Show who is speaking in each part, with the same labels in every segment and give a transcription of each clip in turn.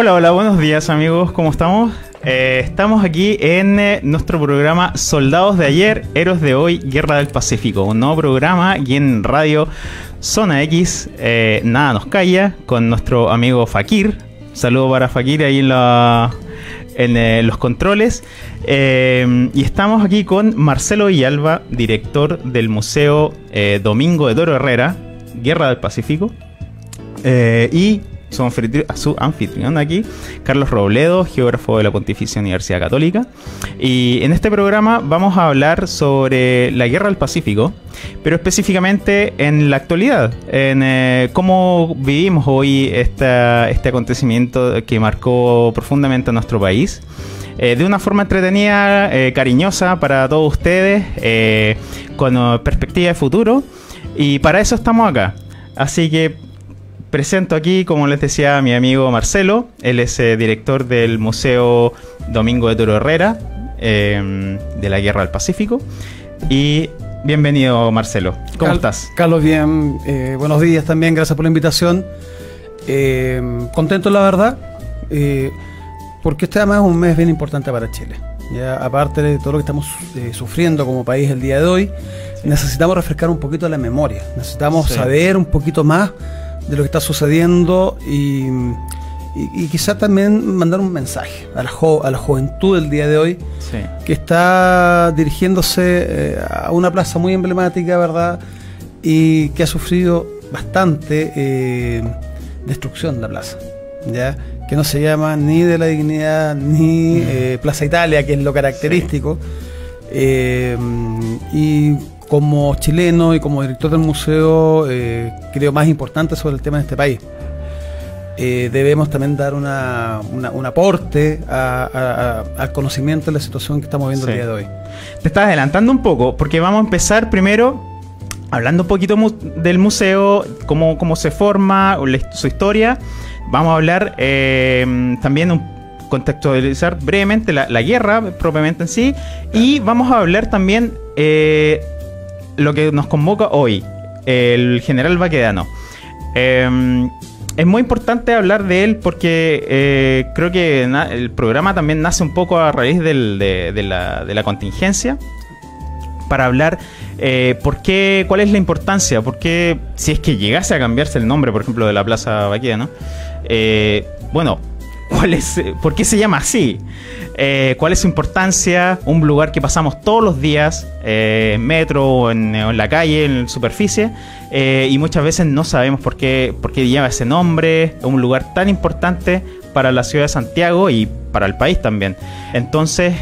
Speaker 1: Hola, hola, buenos días amigos, ¿cómo estamos? Eh, estamos aquí en eh, nuestro programa Soldados de ayer, Héroes de hoy, Guerra del Pacífico, un nuevo programa aquí en Radio Zona X, eh, Nada nos calla, con nuestro amigo Fakir. Saludo para Fakir ahí en, en los controles. y estamos aquí con Marcelo Villalba, director del Museo Domingo de Toro Herrera, Guerra del Pacífico. y su, anfitrión aquí, Carlos Robledo, geógrafo de la Pontificia Universidad Católica. Y en este programa vamos a hablar sobre la guerra del Pacífico, pero específicamente en la actualidad, en eh, cómo vivimos hoy este acontecimiento que marcó profundamente a nuestro país. Eh, de una forma entretenida, eh, cariñosa para todos ustedes, con perspectiva de futuro. Y para eso estamos acá. Así que presento aquí, como les decía, a mi amigo Marcelo. Él es eh, director del Museo Domingo de Toro Herrera em, de la Guerra del Pacífico. Y bienvenido, Marcelo. ¿Cómo estás?
Speaker 2: Carlos, bien. Eh, buenos días también. Gracias por la invitación. Em, contento, la verdad, eh, porque este además es un mes bien importante para Chile. Ya, aparte de todo lo que estamos sufriendo como país el día de hoy, necesitamos refrescar un poquito la memoria. Necesitamos saber un poquito más de lo que está sucediendo y, y, quizá también mandar un mensaje a la, a la juventud del día de hoy que está dirigiéndose eh, a una plaza muy emblemática, ¿verdad? Y que ha sufrido bastante eh, destrucción la plaza, ¿ya? Que no se llama ni de la dignidad ni mm. eh, Plaza Italia, que es lo característico. y como chileno y como director del museo, eh, creo más importante sobre el tema de este país. Eh, debemos también dar una, un aporte al conocimiento de la situación que estamos viendo el día de hoy.
Speaker 1: Te estás adelantando un poco, porque vamos a empezar primero hablando un poquito del museo, cómo, cómo se forma, su historia. Vamos a hablar eh, también un contextualizar brevemente la, la, guerra propiamente en sí y vamos a hablar también eh, lo que nos convoca hoy, el general Baquedano. Em, es muy importante hablar de él porque eh, creo que el programa también nace un poco a raíz de, la, contingencia para hablar eh, por qué, cuál es la importancia, por qué, si es que llegase a cambiarse el nombre, por ejemplo, de la Plaza Baquedano, eh, bueno, cuál es, por qué se llama así. Eh, cuál es su importancia, un lugar que pasamos todos los días, eh, en metro o en, la calle, en superficie, eh, y muchas veces no sabemos por qué, por qué lleva ese nombre, un lugar tan importante para la ciudad de Santiago y para el país también. Entonces,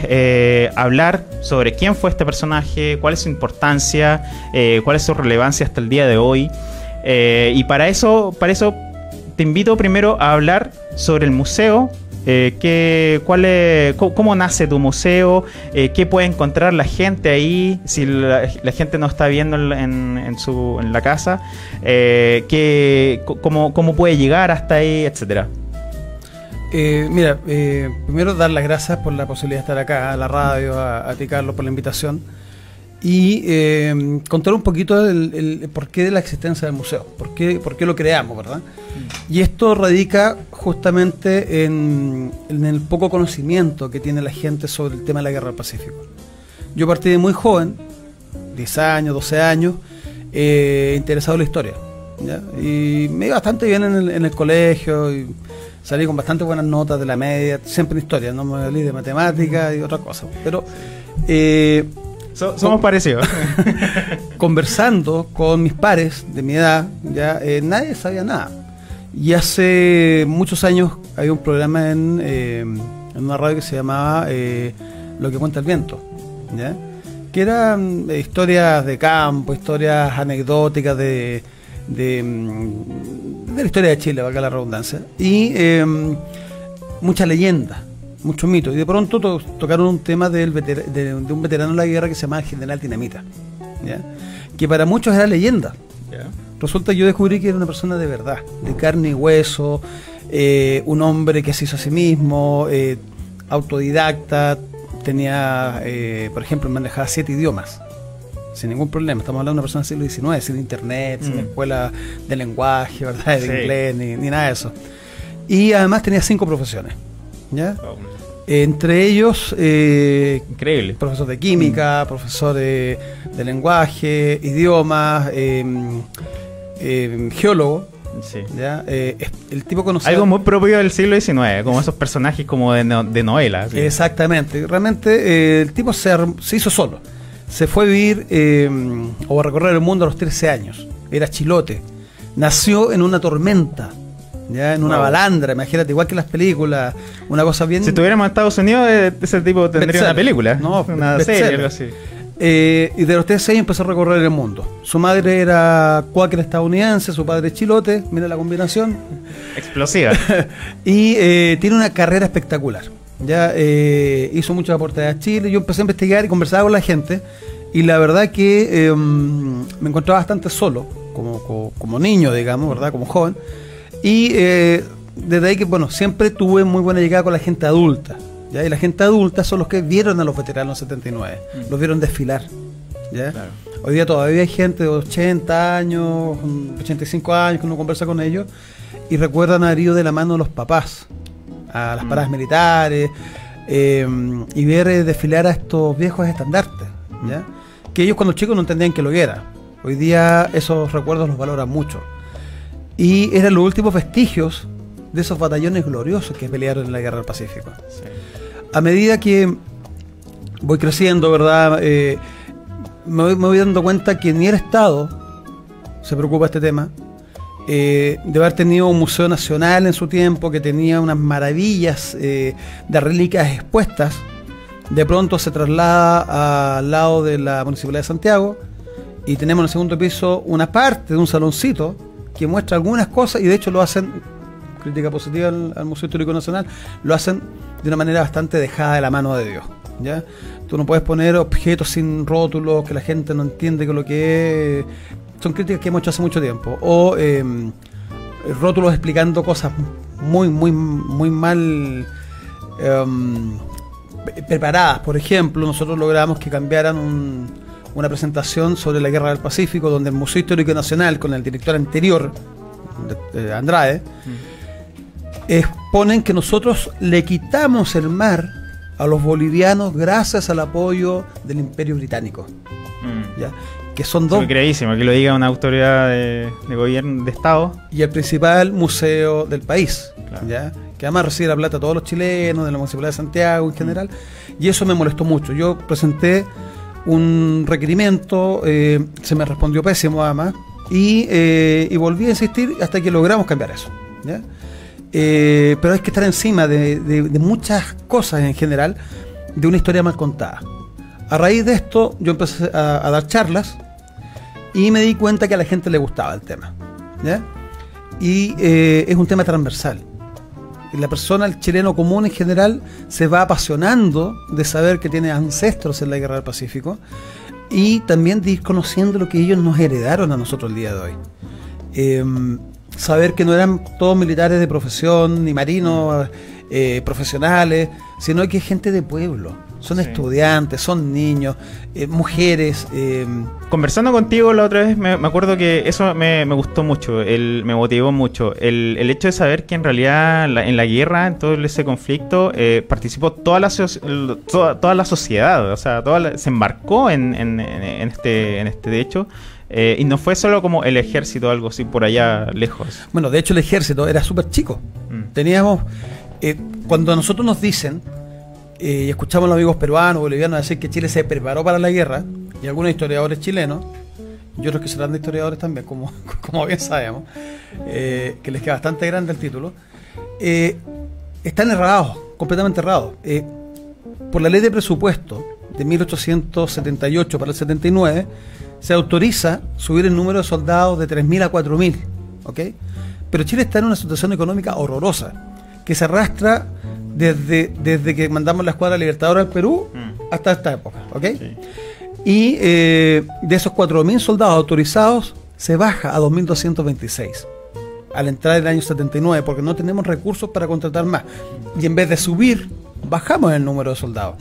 Speaker 1: hablar sobre quién fue este personaje, cuál es su importancia, cuál es su relevancia hasta el día de hoy. y para eso, para eso te invito primero a hablar sobre el museo eh, cuál es, cómo, nace tu museo? Eh, ¿Qué puede encontrar la gente ahí si la, gente no está viendo en, su, en la casa? Eh, ¿qué, cómo, puede llegar hasta ahí, etcétera?
Speaker 2: Eh, mira, primero dar las gracias por la posibilidad de estar acá, a la radio, a, a ti Carlos por la invitación y eh, contar un poquito el, porqué de la existencia del museo, por qué, por qué lo creamos, ¿verdad? Mm. Y esto radica justamente en, el poco conocimiento que tiene la gente sobre el tema de la guerra del Pacífico. Yo partí de muy joven, 10 años, 12 años, eh, interesado en la historia. Y me iba bastante bien en el, colegio, y salí con bastante buenas notas de la media, siempre en historia, no me olvidé de matemáticas y otras cosas. Pero... Eh,
Speaker 1: somos parecidos.
Speaker 2: Conversando con mis pares de mi edad, ya eh, nadie sabía nada. Y hace muchos años había un programa en, eh, en una radio que se llamaba eh, Lo que cuenta el viento, ¿ya? que eran historias de campo, historias anecdóticas de, de, mm, de la historia de Chile, valga la redundancia, y mucha leyenda mucho mito. Y de pronto tocaron un tema del de, un veterano de la guerra que se llama General Dinamita, que para muchos era leyenda. Resulta que yo descubrí que era una persona de verdad, de carne y hueso, eh, un hombre que se hizo a sí mismo, eh, autodidacta, tenía, eh, por ejemplo, manejaba siete idiomas sin ningún problema. Estamos hablando de una persona del siglo XIX, sin internet, sin mm. escuela de lenguaje, ¿verdad? De inglés, ni, ni, nada de eso. Y además tenía cinco profesiones. ¿Ya? Entre ellos, eh,
Speaker 1: Increíble.
Speaker 2: profesor de química, profesor de, de lenguaje, idiomas, eh, eh, geólogo.
Speaker 1: Sí.
Speaker 2: ¿ya? Es- el tipo.
Speaker 1: Algo muy propio del siglo XIX, como esos personajes como de, no- de novela. sí.
Speaker 2: Exactamente. Realmente el tipo se, hizo solo. Se fue a vivir o a recorrer el mundo a los 13 años. Era chilote. Nació en una tormenta. Ya, en una
Speaker 1: Wow.
Speaker 2: balandra, imagínate, igual que las películas, una cosa bien...
Speaker 1: Si estuviéramos en Estados Unidos, eh, ese tipo tendría una película.
Speaker 2: No,
Speaker 1: una serie, algo así.
Speaker 2: Eh, y de los 13 años empezó a recorrer el mundo. Su madre era cuáquer estadounidense, su padre chilote, mira la combinación.
Speaker 1: Explosiva.
Speaker 2: Y eh, tiene una carrera espectacular. Ya eh, hizo muchos aportes a Chile. Yo empecé a investigar y conversaba con la gente. Y la verdad que eh, me encontraba bastante solo, como, como, como niño, digamos, ¿verdad? Como joven. Y eh, desde ahí que, bueno, siempre tuve muy buena llegada con la gente adulta. ¿ya? Y la gente adulta son los que vieron a los veteranos 79, los vieron desfilar. ¿ya?
Speaker 1: Claro.
Speaker 2: Hoy día todavía hay gente de 80 años, 85 años que uno conversa con ellos y recuerdan haber ido de la mano de los papás a las
Speaker 1: Mm.
Speaker 2: paradas militares eh, y ver eh, desfilar a estos viejos estandartes, ¿ya? que ellos cuando chicos no entendían que lo era. Hoy día esos recuerdos los valoran mucho. Y eran los últimos vestigios de esos batallones gloriosos que pelearon en la Guerra del Pacífico
Speaker 1: Sí.
Speaker 2: a medida que voy creciendo, ¿verdad? Eh, me, voy, me voy dando cuenta que ni el Estado se preocupa de este tema. Eh, de haber tenido un museo nacional en su tiempo que tenía unas maravillas eh, de reliquias expuestas, de pronto se traslada al lado de la Municipalidad de Santiago y tenemos en el segundo piso una parte de un saloncito que muestra algunas cosas y de hecho lo hacen, crítica positiva al, al Museo Histórico Nacional, lo hacen de una manera bastante dejada de la mano de Dios. ¿ya? Tú no puedes poner objetos sin rótulos que la gente no entiende que lo que es. Son críticas que hemos hecho hace mucho tiempo. O eh, rótulos explicando cosas muy, muy, muy mal em, pre- preparadas. Por ejemplo, nosotros logramos que cambiaran un- una presentación sobre la Guerra del Pacífico, donde el Museo Histórico Nacional, con el director anterior, de- de Andrade, exponen que nosotros le quitamos el mar a los bolivianos gracias al apoyo del Imperio Británico.
Speaker 1: Mm.
Speaker 2: ¿ya? Que son dos
Speaker 1: Muy creísimo que lo diga una autoridad de, de gobierno, de Estado.
Speaker 2: y el principal museo del país,
Speaker 1: Claro.
Speaker 2: ¿ya? que además recibe la plata de todos los chilenos, de la Municipalidad de Santiago en general, y eso me molestó mucho. Yo presenté un requerimiento, eh, se me respondió pésimo además, y, eh, y volví a insistir hasta que logramos cambiar eso. ¿ya? Eh, pero hay que estar encima de, muchas cosas en general, de una historia mal contada. A raíz de esto, yo empecé a, dar charlas y me di cuenta que a la gente le gustaba el tema. Y es un tema transversal. La persona, el chileno común en general, se va apasionando de saber que tiene ancestros en la guerra del Pacífico y también de ir conociendo lo que ellos nos heredaron a nosotros el día de hoy. Eh, saber que no eran todos militares de profesión, ni marinos eh, profesionales, sino que es gente de pueblo. Son
Speaker 1: Sí.
Speaker 2: estudiantes, son niños, eh, mujeres. eh,
Speaker 1: Conversando contigo la otra vez, me, me acuerdo que eso me, me gustó mucho, el, me motivó mucho. El, el hecho de saber que en realidad la- en la guerra, en todo ese conflicto, eh, participó toda la, toda, toda la sociedad, o sea, toda la- se embarcó en, en- en- en este, en este hecho. eh, y no fue solo como el ejército o algo así por allá lejos.
Speaker 2: bueno, de hecho el ejército era súper chico.
Speaker 1: Mm.
Speaker 2: Teníamos, eh, cuando a nosotros nos dicen, eh, y escuchamos a los amigos peruanos, bolivianos decir que Chile se preparó para la guerra, y algunos historiadores chilenos, y otros que serán de historiadores también, como, como bien sabemos, eh, que les queda bastante grande el título, eh, están errados, completamente errados. Eh, por la ley de presupuesto de 1878 para el 79, se autoriza subir el número de soldados de 3.000 a 4.000, ¿ok? Pero Chile está en una situación económica horrorosa, que se arrastra desde, desde que mandamos la escuadra libertadora al Perú
Speaker 1: Mm.
Speaker 2: hasta esta época, ¿ok?
Speaker 1: Sí.
Speaker 2: Y eh, de esos 4.000 soldados autorizados, se baja a 2.226 al entrar el año 79, porque no tenemos recursos para contratar más. Y en vez de subir, bajamos el número de soldados.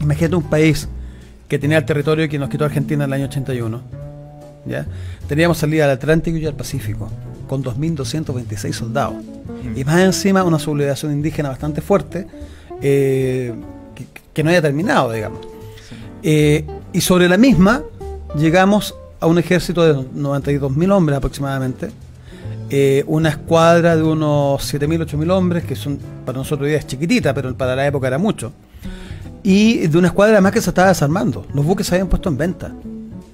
Speaker 2: Imagínate un país que tenía el territorio que nos quitó Argentina en el año 81. ¿Ya? Teníamos salida al Atlántico y al Pacífico, con 2.226 soldados. Y más encima una sublevación indígena bastante fuerte, eh, que, que no haya terminado, digamos. Eh, y sobre la misma llegamos a un ejército de 92.000 hombres aproximadamente, eh, una escuadra de unos 7.000, 8.000 hombres, que son para nosotros hoy es chiquitita, pero para la época era mucho, y de una escuadra además que se estaba desarmando. Los buques se habían puesto en venta.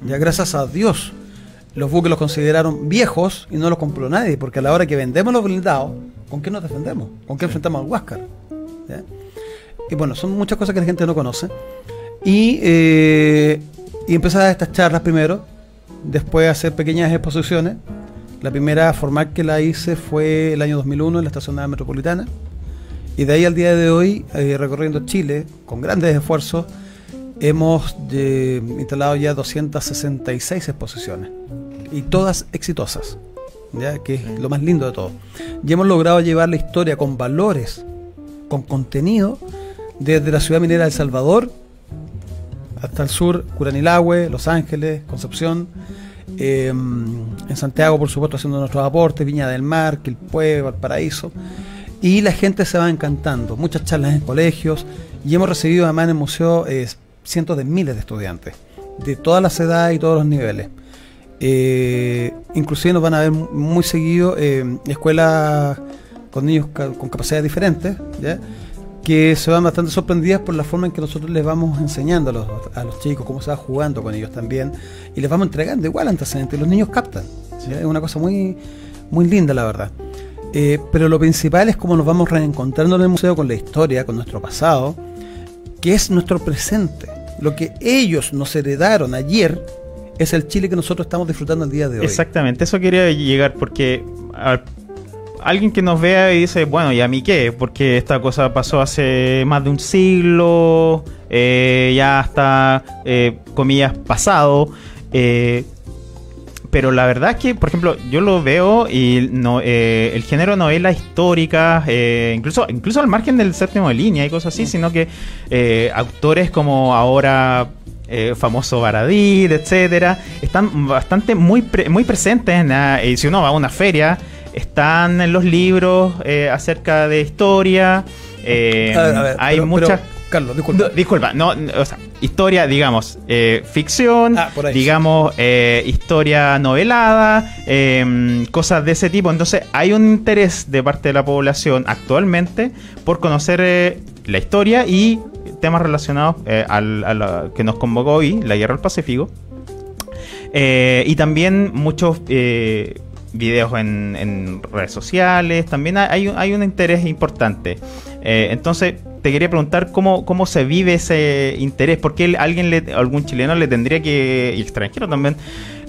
Speaker 2: Ya gracias a Dios, los buques los consideraron viejos y no los compró nadie, porque a la hora que vendemos los blindados, ¿con qué nos defendemos? ¿Con qué enfrentamos al Huáscar? ¿Ya? Y bueno, son muchas cosas que la gente no conoce. Y, eh, y dar estas charlas primero, después hacer pequeñas exposiciones. La primera formal que la hice fue el año 2001 en la estación metropolitana. Y de ahí al día de hoy, eh, recorriendo Chile, con grandes esfuerzos, hemos eh, instalado ya 266 exposiciones. Y todas exitosas, ¿ya? que es lo más lindo de todo. Y hemos logrado llevar la historia con valores, con contenido, desde la ciudad minera de El Salvador hasta el sur, Curanilagüe, Los Ángeles, Concepción, eh, en Santiago, por supuesto, haciendo nuestros aportes, Viña del Mar, Quilpue, Valparaíso, y la gente se va encantando, muchas charlas en colegios, y hemos recibido además en el museo eh, cientos de miles de estudiantes, de todas las edades y todos los niveles. Eh, inclusive nos van a ver muy seguido eh, escuelas con niños con capacidades diferentes, ¿ya? que se van bastante sorprendidas por la forma en que nosotros les vamos enseñando a los, a los chicos, cómo se va jugando con ellos también, y les vamos entregando igual antecedentes. Los niños captan, es una cosa muy, muy linda, la verdad. Eh, pero lo principal es cómo nos vamos reencontrando en el museo con la historia, con nuestro pasado, que es nuestro presente. Lo que ellos nos heredaron ayer es el Chile que nosotros estamos disfrutando el día de hoy.
Speaker 1: Exactamente, eso quería llegar porque al alguien que nos vea y dice, bueno, ¿y a mí qué? Porque esta cosa pasó hace más de un siglo, eh, ya está, eh, comillas, pasado. Eh, pero la verdad es que, por ejemplo, yo lo veo y no, el género novela histórica, incluso, incluso al margen del séptimo de línea y cosas así, sino que autores como ahora eh, famoso Baradit, etcétera, están bastante muy, pre- muy presentes en la, y si uno va a una feria, están en los libros eh, acerca de historia. eh,
Speaker 2: A ver, a ver,
Speaker 1: hay
Speaker 2: pero-
Speaker 1: muchas.
Speaker 2: pero, Carlos, disculpa.
Speaker 1: No, disculpa, no, o sea, historia, digamos, eh, ficción,
Speaker 2: Ah,
Speaker 1: digamos, eh, historia novelada, eh, cosas de ese tipo. Entonces, hay un interés de parte de la población actualmente por conocer eh, la historia y temas relacionados eh, al, a la que nos convocó hoy, la guerra del Pacífico. Eh, y también muchos eh, videos en, en redes sociales. También hay, hay un interés importante. Entonces, te quería preguntar cómo, cómo se vive ese interés. ¿Por qué alguien, le, algún chileno le tendría que, y extranjero también,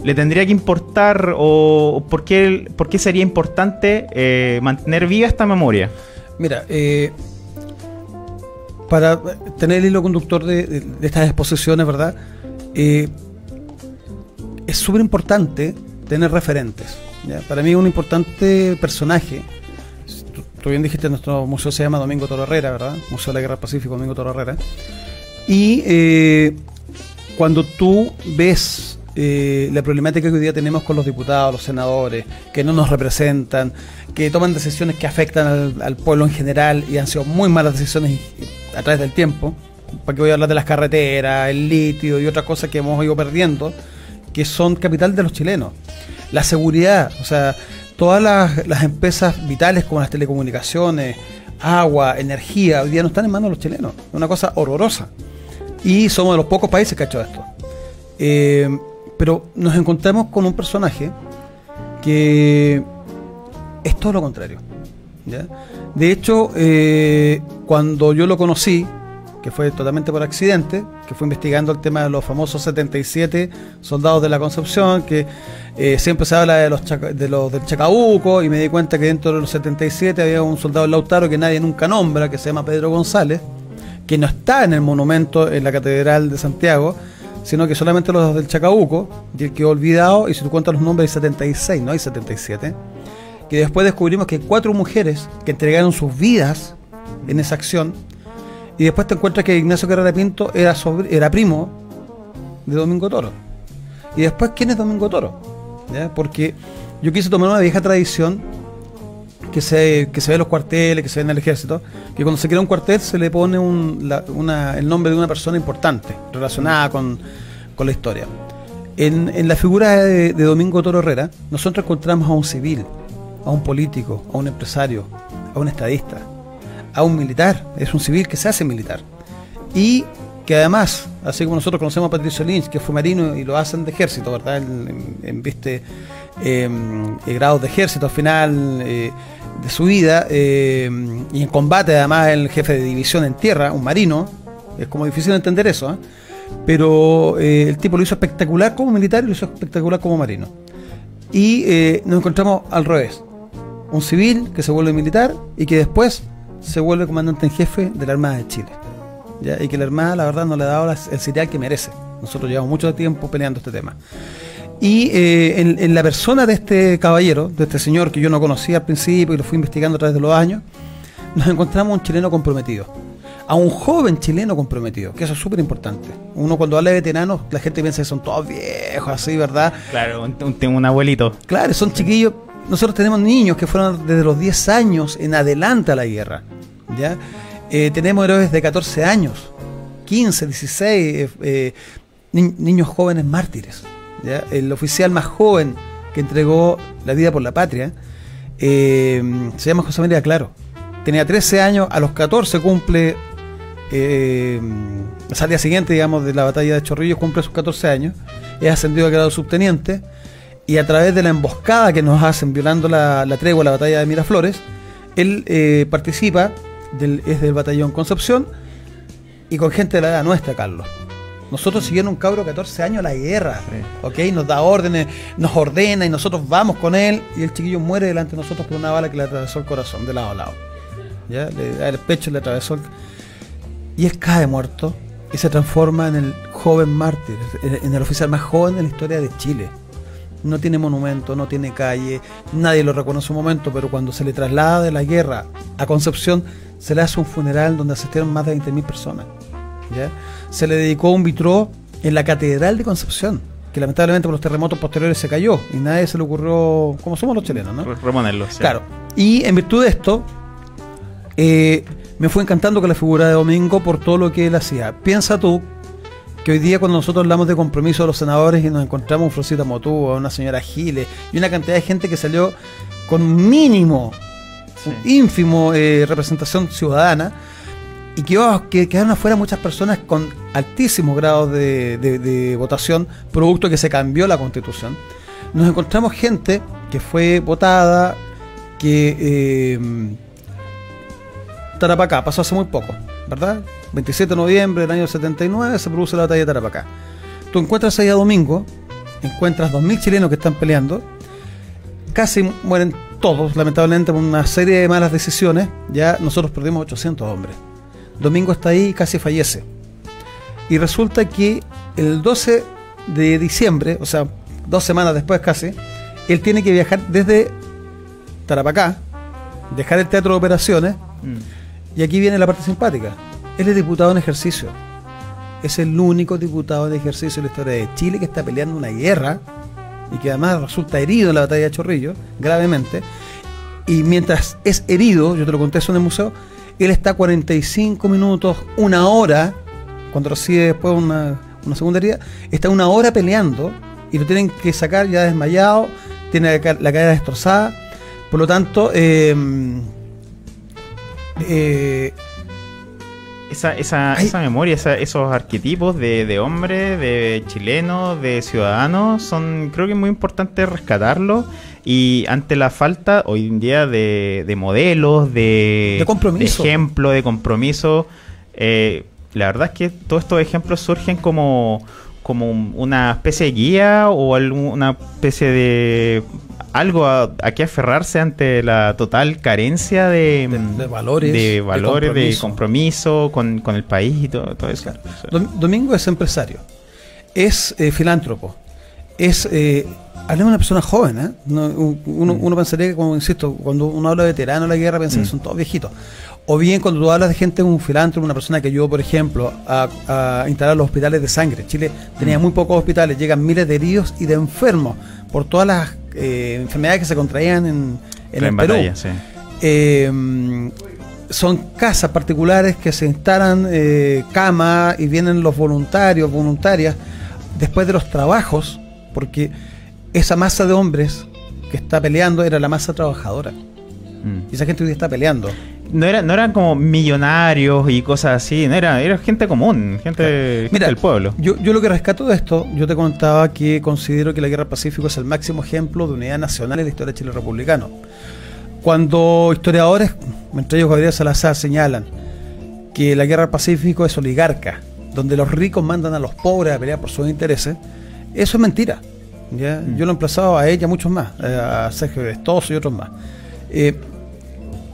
Speaker 1: le tendría que importar o por qué, por qué sería importante mantener viva esta memoria?
Speaker 2: Mira, para tener el hilo conductor de, estas exposiciones, ¿verdad? Eh, es súper importante tener referentes. Para mí un importante personaje, tú, bien dijiste, nuestro museo se llama Domingo Toro ¿verdad? Museo de la Guerra del Pacífico, Domingo Toro. Y eh, cuando tú ves eh, la problemática que hoy día tenemos con los diputados, los senadores, que no nos representan, que toman decisiones que afectan al, pueblo en general y han sido muy malas decisiones a través del tiempo, para que voy a hablar de las carreteras, el litio y otras cosas que hemos ido perdiendo, que son capital de los chilenos. La seguridad, o sea, todas las, las empresas vitales como las telecomunicaciones, agua, energía, hoy día no están en manos de los chilenos. Es una cosa horrorosa. Y somos de los pocos países que ha hecho esto. Eh, pero nos encontramos con un personaje que es todo lo contrario. ¿ya? De hecho, eh, cuando yo lo conocí, que fue totalmente por accidente, que fue investigando el tema de los famosos 77 soldados de la Concepción, que eh, siempre se habla de los, de los del Chacabuco, y me di cuenta que dentro de los 77 había un soldado Lautaro que nadie nunca nombra, que se llama Pedro González, que no está en el monumento en la Catedral de Santiago, sino que solamente los del Chacabuco, y el quedó olvidado, y si tú cuentas los nombres hay 76, no hay 77, que después descubrimos que cuatro mujeres que entregaron sus vidas en esa acción, y después te encuentras que Ignacio Carrera Pinto era, era primo de Domingo Toro. y después quién es Domingo Toro. Porque yo quise tomar una vieja tradición que se, que se ve en los cuarteles, que se ve en el ejército, que cuando se crea un cuartel se le pone un, la- una- el nombre de una persona importante relacionada con, con la historia. En, en la figura de, Domingo Toro Herrera, nosotros encontramos a un civil, a un político, a un empresario, a un estadista, a un militar, es un civil que se hace militar. Y que además, así como nosotros conocemos a Patricio Lynch, que fue marino y lo hacen de ejército, ¿verdad? En viste eh, eh, grados de ejército al final eh, de su vida, eh, y en combate además el jefe de división en tierra, un marino, es como difícil entender eso, ¿eh? pero el tipo lo hizo espectacular como militar y lo hizo espectacular como marino. Y nos encontramos al revés, un civil que se vuelve militar y que después se vuelve comandante en jefe de la Armada de Chile. Y que la Armada, la verdad, no le ha dado el serial que merece. Nosotros llevamos mucho tiempo peleando este tema. Y eh, en, en la persona de este caballero, de este señor que yo no conocía al principio y lo fui investigando a través de los años, nos encontramos un chileno comprometido. A un joven chileno comprometido, que eso es súper importante. Uno cuando habla de veteranos, la gente piensa que son todos viejos, así, ¿verdad?
Speaker 1: Claro, un, un- abuelito.
Speaker 2: Claro, son chiquillos. Nosotros tenemos niños que fueron desde los 10 años en adelante a la guerra. ¿ya? Eh, tenemos héroes de 14 años, 15, 16, eh, eh, ni- niños jóvenes mártires. El oficial más joven que entregó la vida por la patria eh, se llama José María Claro. Tenía 13 años, a los 14 cumple, eh, al día siguiente, digamos, de la batalla de Chorrillos, cumple sus 14 años, es ascendido a grado subteniente y a través de la emboscada que nos hacen violando la, la tregua, la batalla de Miraflores, él eh, participa, del, es del batallón Concepción y con gente de la edad nuestra, Carlos. Nosotros siguiendo un cabro de 14 años a la guerra,
Speaker 1: Sí.
Speaker 2: ¿ok? Nos da órdenes, nos ordena y nosotros vamos con él y el chiquillo muere delante de nosotros por una bala que le atravesó el corazón de lado a lado. ¿Ya? Le da el pecho, le atravesó el... Y él cae muerto y se transforma en el joven mártir, en en el oficial más joven de la historia de Chile. No tiene monumento, no tiene calle, nadie lo reconoce un momento, pero cuando se le traslada de la guerra a Concepción, se le hace un funeral donde asistieron más de 20.000 personas. ¿ya? Se le dedicó un vitró en la Catedral de Concepción, que lamentablemente por los terremotos posteriores se cayó y nadie se le ocurrió, como somos los chilenos, ¿no?
Speaker 1: Reponerlo. sí.
Speaker 2: Claro. Y en virtud de esto, eh, me fue encantando con la figura de Domingo por todo lo que él hacía. Piensa tú que hoy día cuando nosotros hablamos de compromiso de los senadores y nos encontramos un Frosita Motú, a una señora Giles y una cantidad de gente que salió con mínimo,
Speaker 1: Sí.
Speaker 2: ínfimo eh, representación ciudadana y que, oh, que quedaron afuera muchas personas con altísimos grados de votación, producto de que se cambió la constitución. Nos encontramos gente que fue votada, que eh, Tarapacá pasó hace muy poco, ¿verdad? 27 de noviembre del año 79 se produce la batalla de Tarapacá. Tú encuentras ahí a Domingo, encuentras 2.000 chilenos que están peleando, casi mueren todos, lamentablemente, por una serie de malas decisiones. Ya nosotros perdimos 800 hombres. Domingo está ahí y casi fallece. Y resulta que el 12 de diciembre, o sea, dos semanas después casi, él tiene que viajar desde Tarapacá, dejar el teatro de operaciones,
Speaker 1: Mm.
Speaker 2: y aquí viene la parte simpática. Él es diputado en ejercicio. Es el único diputado en ejercicio en la historia de Chile que está peleando una guerra y que además resulta herido en la batalla de Chorrillo, gravemente. Y mientras es herido, yo te lo conté eso en el museo, él está 45 minutos, una hora, cuando recibe después una, una segunda herida, está una hora peleando y lo tienen que sacar ya desmayado, tiene la, la cadera destrozada. Por lo tanto, eh, eh,
Speaker 1: Esa, esa, esa memoria, esa- esos arquetipos de, de hombre, de chileno, de ciudadano, son creo que es muy importante rescatarlos y ante la falta hoy en día de, de modelos, de,
Speaker 2: De compromiso.
Speaker 1: de ejemplo, de compromiso, eh, la verdad es que todos estos ejemplos surgen como, como un- una especie de guía o alguna especie de algo a, a que aferrarse ante la total carencia de,
Speaker 2: De- de valores,
Speaker 1: de
Speaker 2: de
Speaker 1: valores, de
Speaker 2: compromiso.
Speaker 1: compromiso, con, con el país y todo, todo eso.
Speaker 2: Dom- Domingo es empresario, es eh, filántropo, es eh, hablemos de una persona joven, ¿eh? Uno,
Speaker 1: Mm.
Speaker 2: uno pensaría que, como insisto, cuando uno habla de veterano de la guerra, piensa
Speaker 1: Mm.
Speaker 2: que son todos viejitos. O bien cuando tú hablas de gente, un filántropo, una persona que ayudó, por ejemplo, a, instalar los hospitales de sangre. Chile tenía mm. muy pocos hospitales, llegan miles de heridos y de enfermos por todas las eh, enfermedades que se contraían en, el Perú. Eh, son casas particulares que se instalan eh, camas y vienen los voluntarios, voluntarias, después de los trabajos, porque esa masa de hombres que está peleando era la masa trabajadora. Mm. Y esa gente hoy está peleando
Speaker 1: no, era, no eran como millonarios y cosas así, no era, era gente común, gente, del pueblo.
Speaker 2: Yo, yo lo que rescato de esto, yo te contaba que considero que la Guerra del Pacífico es el máximo ejemplo de unidad nacional en la historia de Chile republicano. Cuando historiadores, entre ellos Gabriel Salazar, señalan que la Guerra del Pacífico es oligarca, donde los ricos mandan a los pobres a pelear por sus intereses, eso es mentira. Mm. Yo lo he emplazado a ella, a muchos más, eh, a Sergio Vestoso y otros más. Eh,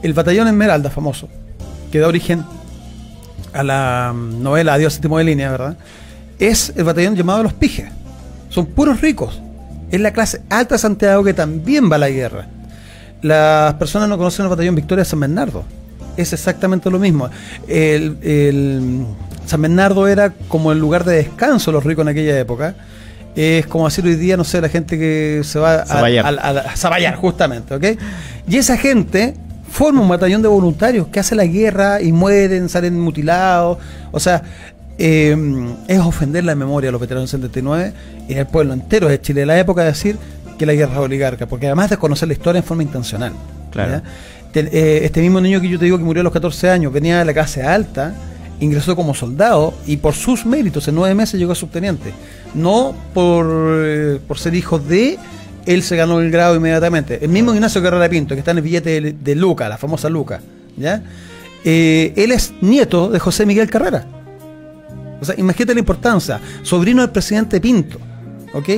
Speaker 2: el batallón Esmeralda, famoso, que da origen a la novela Adiós séptimo de línea, ¿verdad? Es el batallón llamado Los Pijes. Son puros ricos. Es la clase alta de Santiago que también va a la guerra. Las personas no conocen el batallón Victoria de San Bernardo. Es exactamente lo mismo. El, San Bernardo era como el lugar de descanso de los ricos en aquella época. Es como decir hoy día, no sé, la gente que se va a, a, a, justamente, ¿ok? Y esa gente forma un batallón de voluntarios que hace la guerra y mueren, salen mutilados. O sea, eh, es ofender la memoria de los veteranos del 79 y el pueblo entero de Chile de la época de decir que la guerra es oligarca, porque además de conocer la historia en forma intencional. Claro. Eh, este mismo niño que yo te digo que murió a los 14 años venía de la clase alta, ingresó como soldado y por sus méritos en nueve meses llegó a subteniente. No por, eh, por ser hijo de él se ganó el grado inmediatamente. El mismo Ignacio Carrera Pinto, que está en el billete de, Luca, la famosa Luca, ¿ya? Eh, él es nieto de José Miguel Carrera. O sea, imagínate la importancia. Sobrino del presidente Pinto, ¿ok?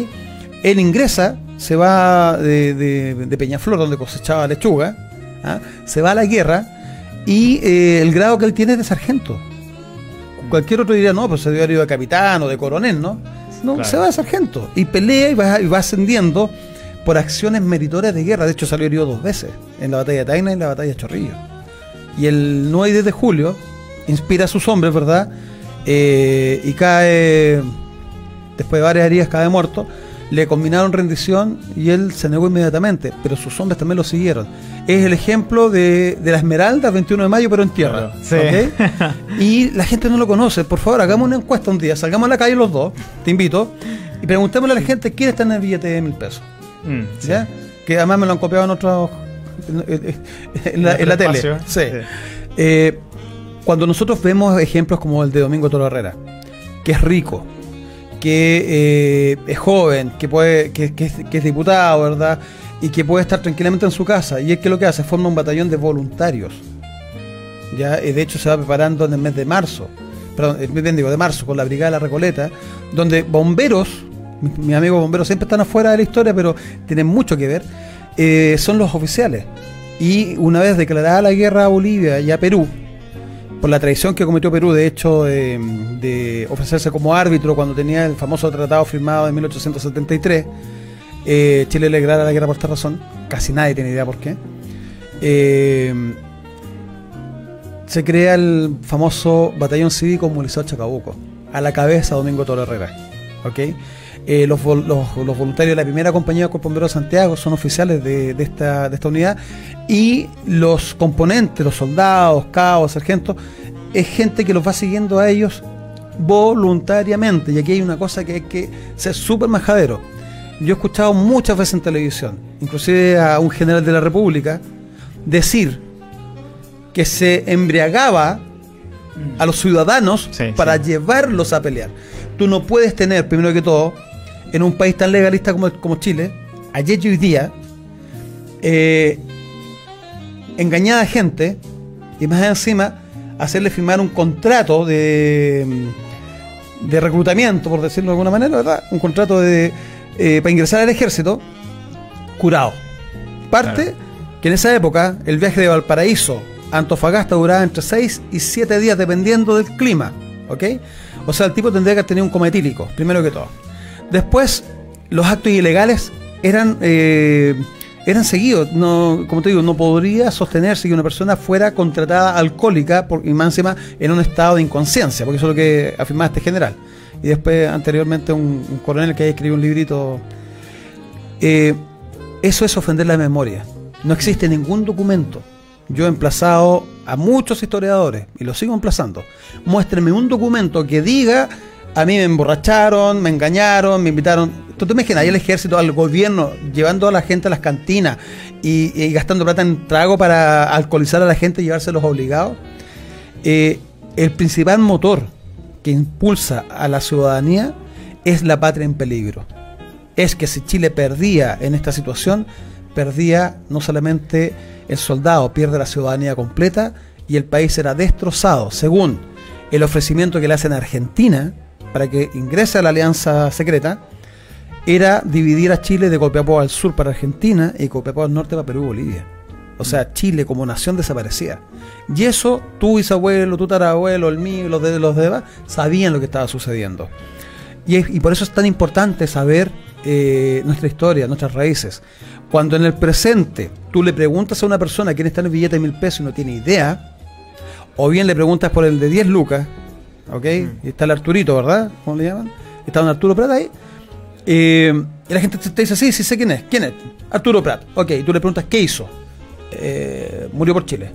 Speaker 2: Él ingresa, se va de, Peñaflor, donde cosechaba lechuga, ¿ah? se va a la guerra y eh, el grado que él tiene es de sargento. Cualquier otro diría, no, pues se dio de capitán o de coronel, ¿no? No, se va de sargento y pelea y va, y va ascendiendo por acciones meritorias de guerra. De hecho, salió herido dos veces, en la batalla de Taina y en la batalla de Chorrillo. Y el 9 y 10 de julio inspira a sus hombres, ¿verdad? Eh, y cae, después de varias heridas, cae muerto. Le combinaron rendición y él se negó inmediatamente, pero sus hombres también lo siguieron. Es el ejemplo de, la Esmeralda, 21 de mayo, pero en tierra. y la gente no lo conoce. Por favor, hagamos una encuesta un día, salgamos a la calle los dos, te invito, y preguntémosle a la gente quién está en el billete de mil pesos. Mm, que además me lo han copiado en otros en la, tele. Sí. Eh, cuando nosotros vemos ejemplos como el de Domingo Toro Herrera, que es rico, que eh, es joven, que puede, que, es, diputado, ¿verdad? Y que puede estar tranquilamente en su casa. Y es que lo que hace, forma un batallón de voluntarios. Ya, de hecho se va preparando en el mes de marzo, perdón, el mes de marzo, con la Brigada de la Recoleta, donde bomberos mis amigos bomberos siempre están afuera de la historia, pero tienen mucho que ver, eh, son los oficiales. Y una vez declarada la guerra a Bolivia y a Perú, por la traición que cometió Perú, de hecho, de, ofrecerse como árbitro cuando tenía el famoso tratado firmado en 1873, eh, Chile le declara la guerra por esta razón, casi nadie tiene idea por qué. Eh, se crea el famoso batallón cívico movilizado Chacabuco, a la cabeza Domingo Toro Herrera. ¿okay? Eh, los, voluntarios de la primera compañía de Cuerpo de Santiago son oficiales de, esta, de esta unidad y los componentes, los soldados, cabos, sargentos, es gente que los va siguiendo a ellos voluntariamente. Y aquí hay una cosa que hay que ser súper majadero. Yo he escuchado muchas veces en televisión, inclusive a un general de la República, decir que se embriagaba a los ciudadanos para llevarlos a pelear. Tú no puedes tener, primero que todo, en un país tan legalista como, como Chile, ayer y hoy día, eh, engañada gente y más encima hacerle firmar un contrato de, de reclutamiento, por decirlo de alguna manera, ¿verdad? Un contrato de, eh, para ingresar al ejército curado. Parte que en esa época el viaje de Valparaíso a Antofagasta duraba entre 6 y 7 días dependiendo del clima. ¿Ok? O sea, el tipo tendría que tener un coma primero que todo. Después, los actos ilegales eran eh, eran seguidos. No, como te digo, no podría sostenerse que una persona fuera contratada alcohólica por, y más encima en un estado de inconsciencia, porque eso es lo que afirmaba este general. Y después, anteriormente, un, coronel que haya escrito un librito. Eh, eso es ofender la memoria. No existe ningún documento. Yo he emplazado a muchos historiadores y lo sigo emplazando. Muéstrenme un documento que diga a mí me emborracharon, me engañaron, me invitaron. ¿Tú te imaginas ahí el ejército, al gobierno, llevando a la gente a las cantinas y, gastando plata en trago para alcoholizar a la gente y llevárselos obligados? Eh, el principal motor que impulsa a la ciudadanía es la patria en peligro. Es que si Chile perdía en esta situación, perdía no solamente el soldado, pierde la ciudadanía completa y el país era destrozado, según el ofrecimiento que le hacen a Argentina, para que ingrese a la alianza secreta era dividir a Chile de Copiapó al sur para Argentina y Copiapó al norte para Perú y Bolivia. O sea, Chile como nación desaparecía. Y eso, tu bisabuelo, tu tarabuelo, el mío, los de los de sabían lo que estaba sucediendo. Y, por eso es tan importante saber eh, nuestra historia, nuestras raíces. Cuando en el presente tú le preguntas a una persona quién está en el billete de mil pesos y no tiene idea, o bien le preguntas por el de 10 lucas ¿ok? Y está el Arturito, ¿verdad? ¿Cómo le llaman? Está un Arturo Prat ahí. Eh, y la gente te, dice, sí, sí sé quién es. ¿Quién es? Arturo Prat. Ok, y tú le preguntas, ¿qué hizo? Eh, murió por Chile.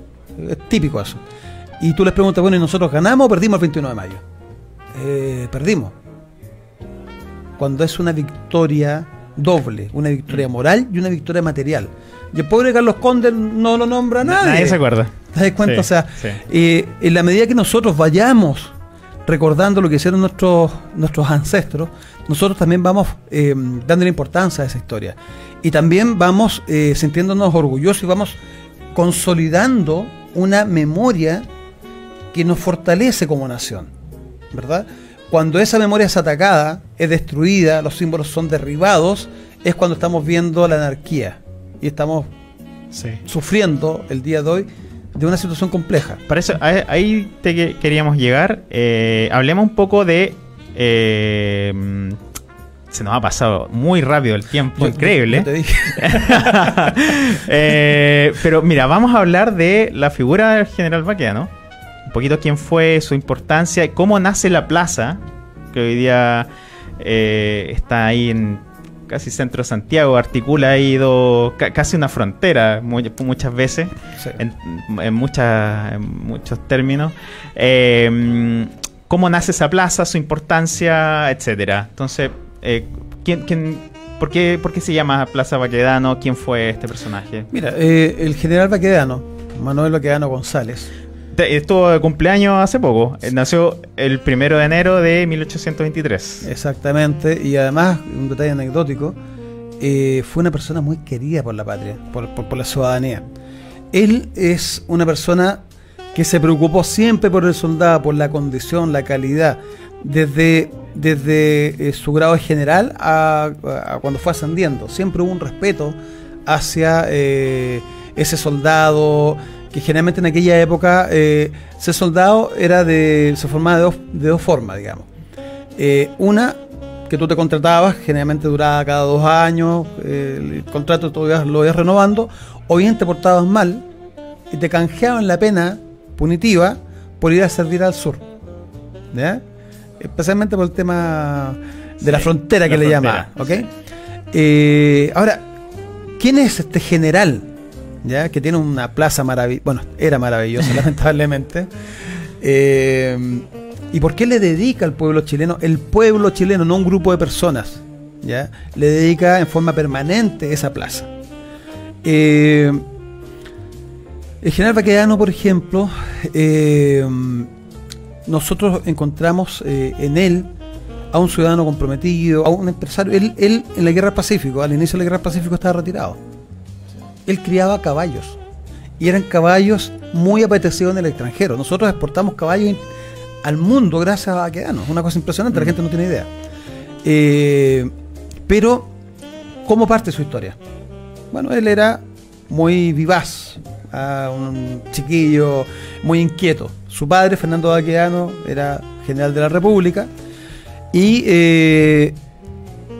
Speaker 2: Es típico eso. Y tú les preguntas, bueno, ¿y nosotros ganamos o perdimos el 21 de mayo? Eh, perdimos. Cuando es una victoria doble, una victoria moral y una victoria material. Y el pobre Carlos Conde no lo nombra nadie.
Speaker 1: Nadie se acuerda.
Speaker 2: ¿Te das cuenta? o sea, en la medida que nosotros vayamos recordando lo que hicieron nuestros, nuestros ancestros, nosotros también vamos eh, dándole importancia a esa historia. Y también vamos eh, sintiéndonos orgullosos y vamos consolidando una memoria que nos fortalece como nación, ¿verdad? Cuando esa memoria es atacada, es destruida, los símbolos son derribados, es cuando estamos viendo la anarquía y estamos sufriendo el día de hoy de una situación compleja.
Speaker 1: Para eso, ahí te queríamos llegar. Eh, hablemos un poco de. Eh, se nos ha pasado muy rápido el tiempo, increíble. te dije. Eh, pero mira, vamos a hablar de la figura del general Baqueano. Un poquito quién fue, su importancia, cómo nace la plaza, que hoy día está ahí en casi centro de Santiago, articula ahí dos, casi una frontera muchas veces, en, muchos términos. Eh, ¿Cómo nace esa plaza, su importancia, etcétera? Entonces, eh, ¿quién, quién, por, qué, ¿por qué se llama Plaza Baquedano? ¿Quién fue este personaje?
Speaker 2: Mira, eh, el general Baquedano, Manuel Baquedano González,
Speaker 1: Estuvo de cumpleaños hace poco. Eh, nació el primero de enero de 1823.
Speaker 2: Exactamente. Y además, un detalle anecdótico, eh, fue una persona muy querida por la patria, por, la ciudadanía. Él es una persona que se preocupó siempre por el soldado, por la condición, la calidad, desde, desde eh, su grado general a, cuando fue ascendiendo. Siempre hubo un respeto hacia ese soldado, que generalmente en aquella época eh, ser soldado era de, se formaba de dos, de dos formas, digamos. Eh, una, que tú te contratabas, generalmente duraba cada dos años, el contrato tú lo ibas renovando, o bien te portabas mal y te canjeaban la pena punitiva por ir a servir al sur. Especialmente por el tema de la frontera que le llaman. Eh, ahora, ¿quién es este general? ¿Ya? que tiene una plaza maravillosa, bueno, era maravillosa lamentablemente. Eh, ¿Y por qué le dedica al pueblo chileno? El pueblo chileno, no un grupo de personas, ¿ya? le dedica en forma permanente esa plaza. Eh, el general Baquedano, por ejemplo, eh, nosotros encontramos en él a un ciudadano comprometido, a un empresario. Él, él en la guerra del Pacífico, al inicio de la guerra del Pacífico, estaba retirado él criaba caballos. Y eran caballos muy apetecidos en el extranjero. Nosotros exportamos caballos al mundo gracias a Es Una cosa impresionante, la gente no tiene idea. Eh, pero, ¿cómo parte su historia? Bueno, él era muy vivaz, un chiquillo muy inquieto. Su padre, Fernando Baquedano, era general de la República y eh,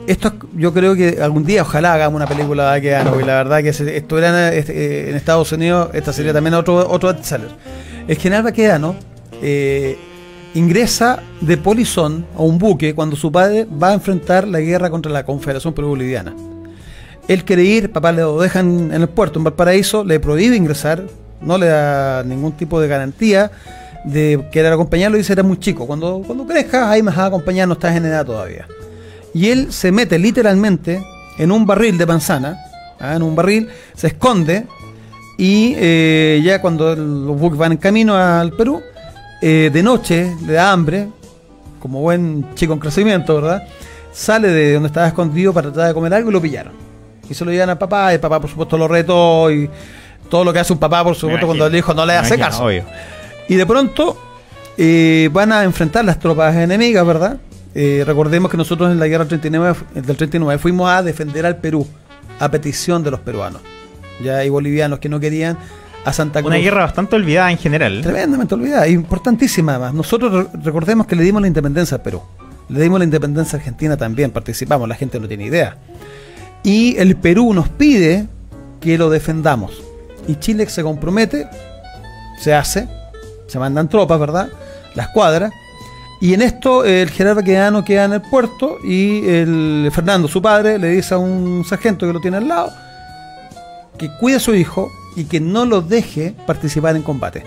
Speaker 2: esto yo creo que algún día ojalá hagamos una película de Baquedano, y la verdad que si estuviera en, este, en Estados Unidos, esta sería también otro, otro bestseller. El general Baquedano eh, ingresa de polizón a un buque cuando su padre va a enfrentar la guerra contra la Confederación Perú-Boliviana. Él quiere ir, papá lo dejan en el puerto, en Valparaíso, le prohíbe ingresar, no le da ningún tipo de garantía de querer acompañarlo y dice, era muy chico, cuando, cuando crezcas ahí me vas a acompañar, no estás en edad todavía. Y él se mete literalmente en un barril de manzana, ¿ah? en un barril, se esconde y eh, ya cuando los buques van en camino al Perú, eh, de noche le da hambre, como buen chico en crecimiento, ¿verdad? Sale de donde estaba escondido para tratar de comer algo y lo pillaron. Y se lo llevan al papá, y el papá por supuesto lo retó y todo lo que hace un papá por supuesto cuando el hijo no le hace caso. Y de pronto eh, van a enfrentar las tropas enemigas, ¿verdad? Eh, recordemos que nosotros en la guerra 39, del 39 fuimos a defender al Perú a petición de los peruanos. Ya hay bolivianos que no querían a Santa Cruz.
Speaker 1: Una guerra bastante olvidada en general.
Speaker 2: Tremendamente olvidada, importantísima además. Nosotros recordemos que le dimos la independencia al Perú. Le dimos la independencia a Argentina también, participamos, la gente no tiene idea. Y el Perú nos pide que lo defendamos. Y Chile se compromete, se hace, se mandan tropas, ¿verdad? La escuadra. Y en esto el general Baquedano queda en el puerto y el Fernando, su padre, le dice a un sargento que lo tiene al lado que cuide a su hijo y que no lo deje participar en combate.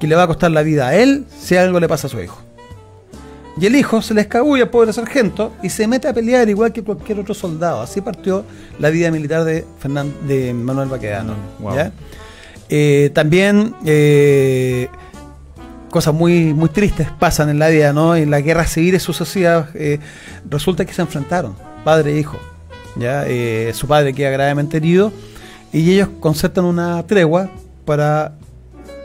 Speaker 2: Que le va a costar la vida a él si algo le pasa a su hijo. Y el hijo se le escabulla al pobre sargento y se mete a pelear igual que cualquier otro soldado. Así partió la vida militar de, de Manuel Baquedano. Eh, también eh, cosas muy, muy tristes pasan en la vida, ¿no? En las guerras civiles sucesivas eh, resulta que se enfrentaron, padre e hijo. ¿ya? Eh, su padre queda gravemente herido y ellos concertan una tregua para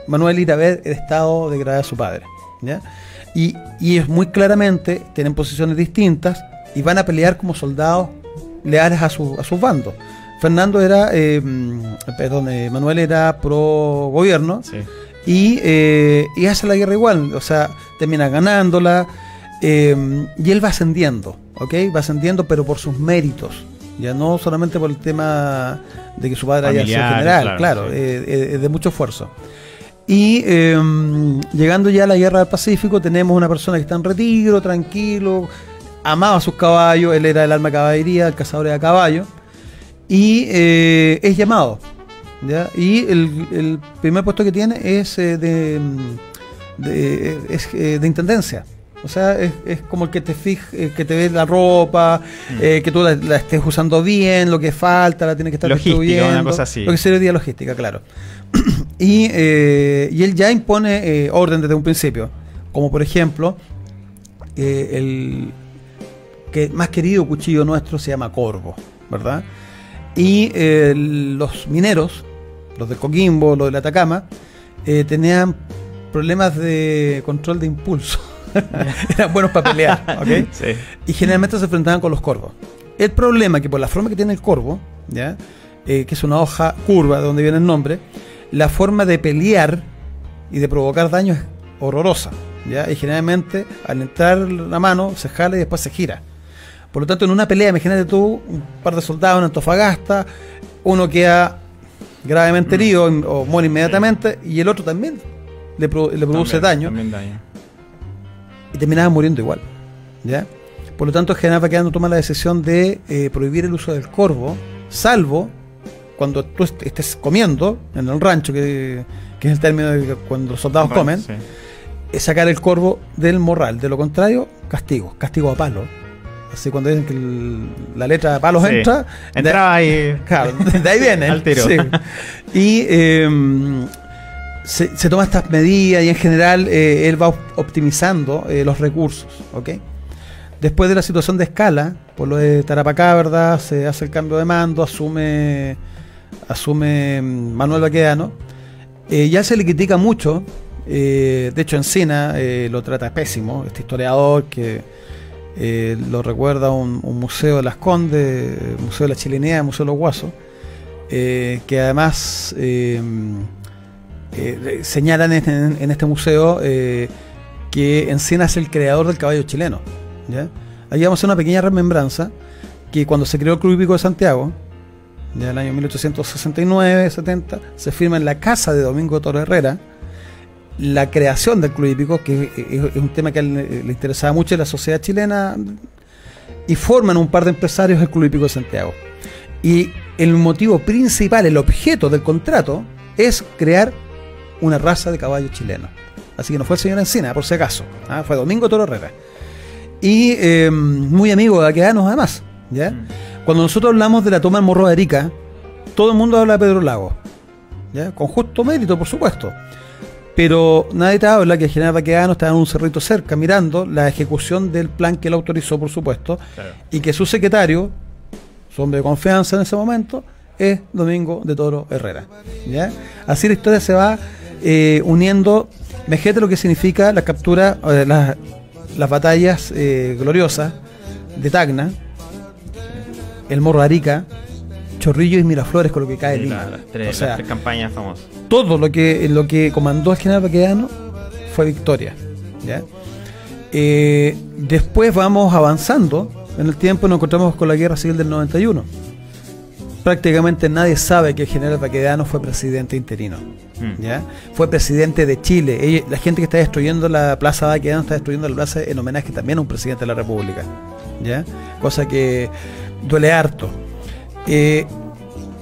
Speaker 2: Manuel ir a ver el estado de gravedad de su padre. ¿ya? Y, y ellos muy claramente tienen posiciones distintas y van a pelear como soldados leales a, su, a sus bandos. Fernando era, eh, perdón, Manuel era pro gobierno. Sí eh, y, hace la guerra igual, o sea, termina ganándola eh, y él va ascendiendo, ¿ok? Va ascendiendo, pero por sus méritos, ya no solamente por el tema de que su padre haya sido general, claro, eh, de mucho esfuerzo. Y em, llegando ya a la guerra del Pacífico, tenemos una persona que está en retiro, tranquilo, amaba a sus caballos, él era el alma de caballería, el cazador de caballo, y es llamado y el, primer puesto que tiene es eh, de, de, eh, de intendencia. O sea, es, como el que te fij, eh, que te ve la ropa, mm. que tú la, estés usando bien, lo que falta, la tienes que estar
Speaker 1: logística, una cosa así.
Speaker 2: Lo que sería logística, claro. y, y él ya impone orden desde un principio. Como por ejemplo, el que más querido cuchillo nuestro se llama Corvo, ¿verdad? Y los mineros los de Coquimbo, los de Atacama, eh, tenían problemas de control de impulso. Eran buenos para pelear, Y generalmente se enfrentaban con los corvos. El problema es que por la forma que tiene el corvo, ¿ya? Eh, que es una hoja curva de donde viene el nombre, la forma de pelear y de provocar daño es horrorosa. ¿ya? Y generalmente al entrar la mano se jala y después se gira. Por lo tanto, en una pelea, imagínate tú, un par de soldados en Antofagasta, uno queda gravemente mm. herido o muere inmediatamente y el otro también le, produce daño, y terminaba muriendo igual. ¿ya? Por lo tanto, general Baquedano toma la decisión de eh, prohibir el uso del corvo, salvo cuando tú estés comiendo en el rancho, que, es el término de cuando los soldados comen, es sacar el corvo del morral. De lo contrario, castigo, castigo a palo Así cuando dicen que la letra de palos entra.
Speaker 1: Entraba ahí.
Speaker 2: Claro, de ahí viene.
Speaker 1: Al tiro.
Speaker 2: Y em, se, se toma estas medidas y en general eh, él va optimizando eh, los recursos. ¿ok? Después de la situación de escala, por lo de Tarapacá, ¿verdad? Se hace el cambio de mando, asume, asume em, Manuel Baquedano. Eh, ya se le critica mucho. de hecho, Encina lo trata pésimo, este historiador que eh, lo recuerda un, museo de las Condes, Museo de la Chilenea, Museo de los Guasos, eh, que además eh, señalan en, este museo que Encina es el creador del caballo chileno. ¿ya? Ahí vamos a hacer una pequeña remembranza que cuando se creó el Club Hípico de Santiago, en el año 1869-70, se firma en la casa de Domingo Toro Herrera la creación del Club Hípico, que es un tema que le, le interesaba mucho a la sociedad chilena, y forman un par de empresarios el Club Hípico de Santiago. Y el motivo principal, el objeto del contrato, es crear una raza de caballos chilenos. Así que no fue el señor Encina, por si acaso. ¿ah? Fue Domingo Toro Herrera. Y eh, muy amigo de Aquedanos, además. ¿ya? Mm. Cuando nosotros hablamos de la toma del Morro de Arica, todo el mundo habla de Pedro Lago. ¿ya? Con justo mérito, por supuesto. Pero nadie te habla que el general Baquedano estaba en un cerrito cerca mirando la ejecución del plan que él autorizó, por supuesto, y que su secretario, su hombre de confianza en ese momento, es Domingo de Toro Herrera. ¿ya? Así la historia se va eh, uniendo. Mejete lo que significa la captura, eh, las, batallas eh, gloriosas de Tacna, el Morro de Arica, Chorrillo y Miraflores con lo que cae Lima.
Speaker 1: o sea, las campañas famosas.
Speaker 2: Todo lo que, lo que comandó el general Baquedano fue victoria. ¿ya? después vamos avanzando en el tiempo nos encontramos con la guerra civil del 91 prácticamente nadie sabe que el general Baquedano fue presidente interino. Mm. ¿ya? Fue presidente de Chile. la gente que está destruyendo la plaza Baquedano está destruyendo la plaza en homenaje también a un presidente de la República. ¿ya? Cosa que duele harto. Eh,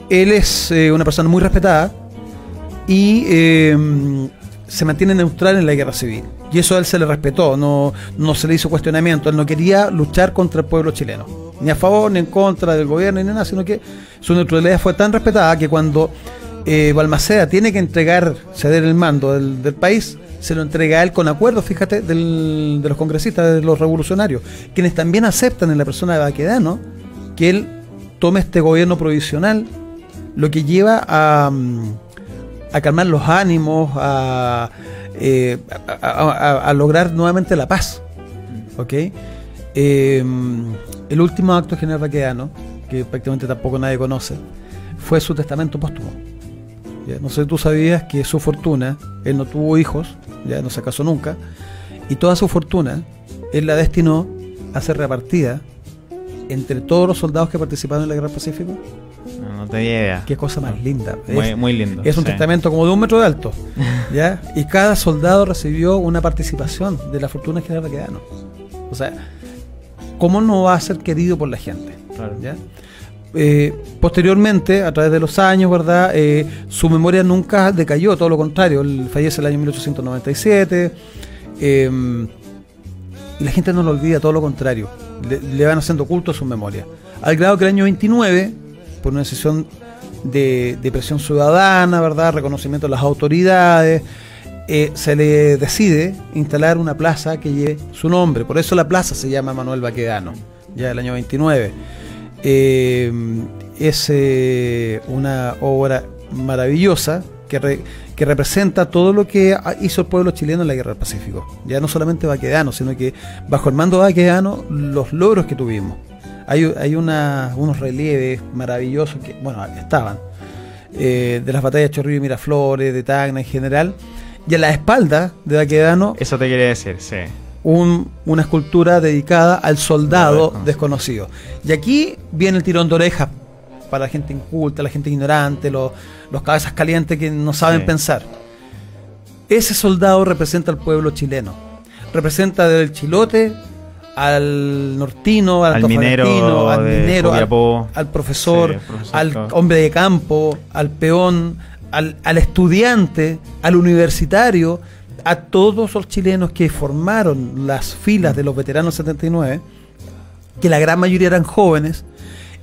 Speaker 2: él es eh, una persona muy respetada y eh, se mantiene neutral en la guerra civil. Y eso a él se le respetó, no, no se le hizo cuestionamiento. Él no quería luchar contra el pueblo chileno, ni a favor ni en contra del gobierno ni nada, sino que su neutralidad fue tan respetada que cuando eh, Balmaceda tiene que entregar, ceder el mando del, país, se lo entrega a él con acuerdo, fíjate, de los congresistas, de los revolucionarios, quienes también aceptan en la persona de Baquedano que él tome este gobierno provisional, lo que lleva a, mm, calmar los ánimos, a eh, a, lograr nuevamente la paz. ¿Ok? Eh, el último acto general vaquedano, que prácticamente tampoco nadie conoce, fue su testamento póstumo. No sé si tú sabías que su fortuna, él no tuvo hijos, ya no se casó nunca, y toda su fortuna él la destinó a ser repartida entre todos los soldados que participaron en la Guerra del Pacífico
Speaker 1: no tenía idea.
Speaker 2: Qué cosa más linda.
Speaker 1: Muy, lindo.
Speaker 2: Es un testamento como de un metro de alto. ¿ya? Y cada soldado recibió una participación de la fortuna general de Quedano. O sea, ¿cómo no va a ser querido por la gente? Eh, posteriormente, a través de los años, ¿verdad? Eh, su memoria nunca decayó, todo lo contrario. Él fallece el año 1897. Em, y la gente no lo olvida, todo lo contrario. Le, van haciendo culto a su memoria. Al grado que el año 29 por una decisión de, presión ciudadana, ¿verdad? Reconocimiento de las autoridades, eh, se le decide instalar una plaza que lleve su nombre. Por eso la plaza se llama Manuel Baquedano, ya del año 29. Eh, es eh, una obra maravillosa que, que, representa todo lo que hizo el pueblo chileno en la Guerra del Pacífico. Ya no solamente Baquedano, sino que bajo el mando de Baquedano los logros que tuvimos. Hay, unos relieves maravillosos que, bueno, estaban, eh, de las batallas de Chorrillo y Miraflores, de Tacna en general, y a la espalda de Baquedano.
Speaker 1: Eso te quiere decir, sí.
Speaker 2: una escultura dedicada al soldado desconocido. Y aquí viene el tirón de orejas para la gente inculta, la gente ignorante, los, cabezas calientes que no saben pensar. Ese soldado representa al pueblo chileno. Representa del chilote al nortino, al, minero, al, minero al, profesor, al hombre de campo, al peón, al, estudiante, al universitario, a todos los chilenos que formaron las filas de los veteranos 79, que la gran mayoría eran jóvenes,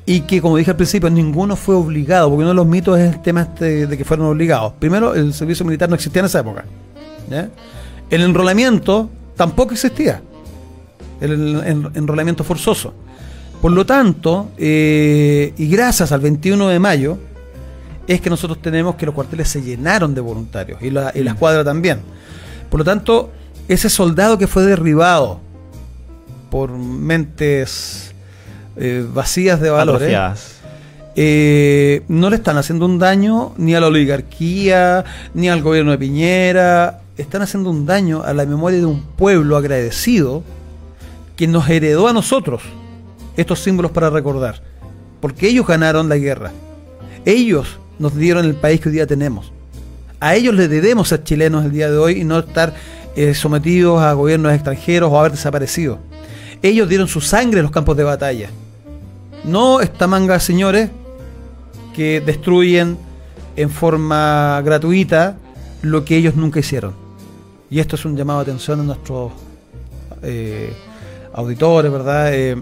Speaker 2: y que, como dije al principio, ninguno fue obligado, porque uno de los mitos es el tema este de que fueron obligados. Primero, el servicio militar no existía en esa época. El enrolamiento tampoco existía el enrolamiento forzoso. Por lo tanto, eh, y gracias al 21 de mayo, es que nosotros tenemos que los cuarteles se llenaron de voluntarios y la, y la escuadra también. Por lo tanto, ese soldado que fue derribado por mentes eh, vacías de valores, eh, no le están haciendo un daño ni a la oligarquía, ni al gobierno de Piñera, están haciendo un daño a la memoria de un pueblo agradecido que nos heredó a nosotros estos símbolos para recordar. Porque ellos ganaron la guerra. Ellos nos dieron el país que hoy día tenemos. A ellos les debemos ser chilenos el día de hoy y no estar eh, sometidos a gobiernos extranjeros o haber desaparecido. Ellos dieron su sangre en los campos de batalla. No esta manga, señores, que destruyen en forma gratuita lo que ellos nunca hicieron. Y esto es un llamado de atención a nuestros eh, auditores, ¿verdad? Eh,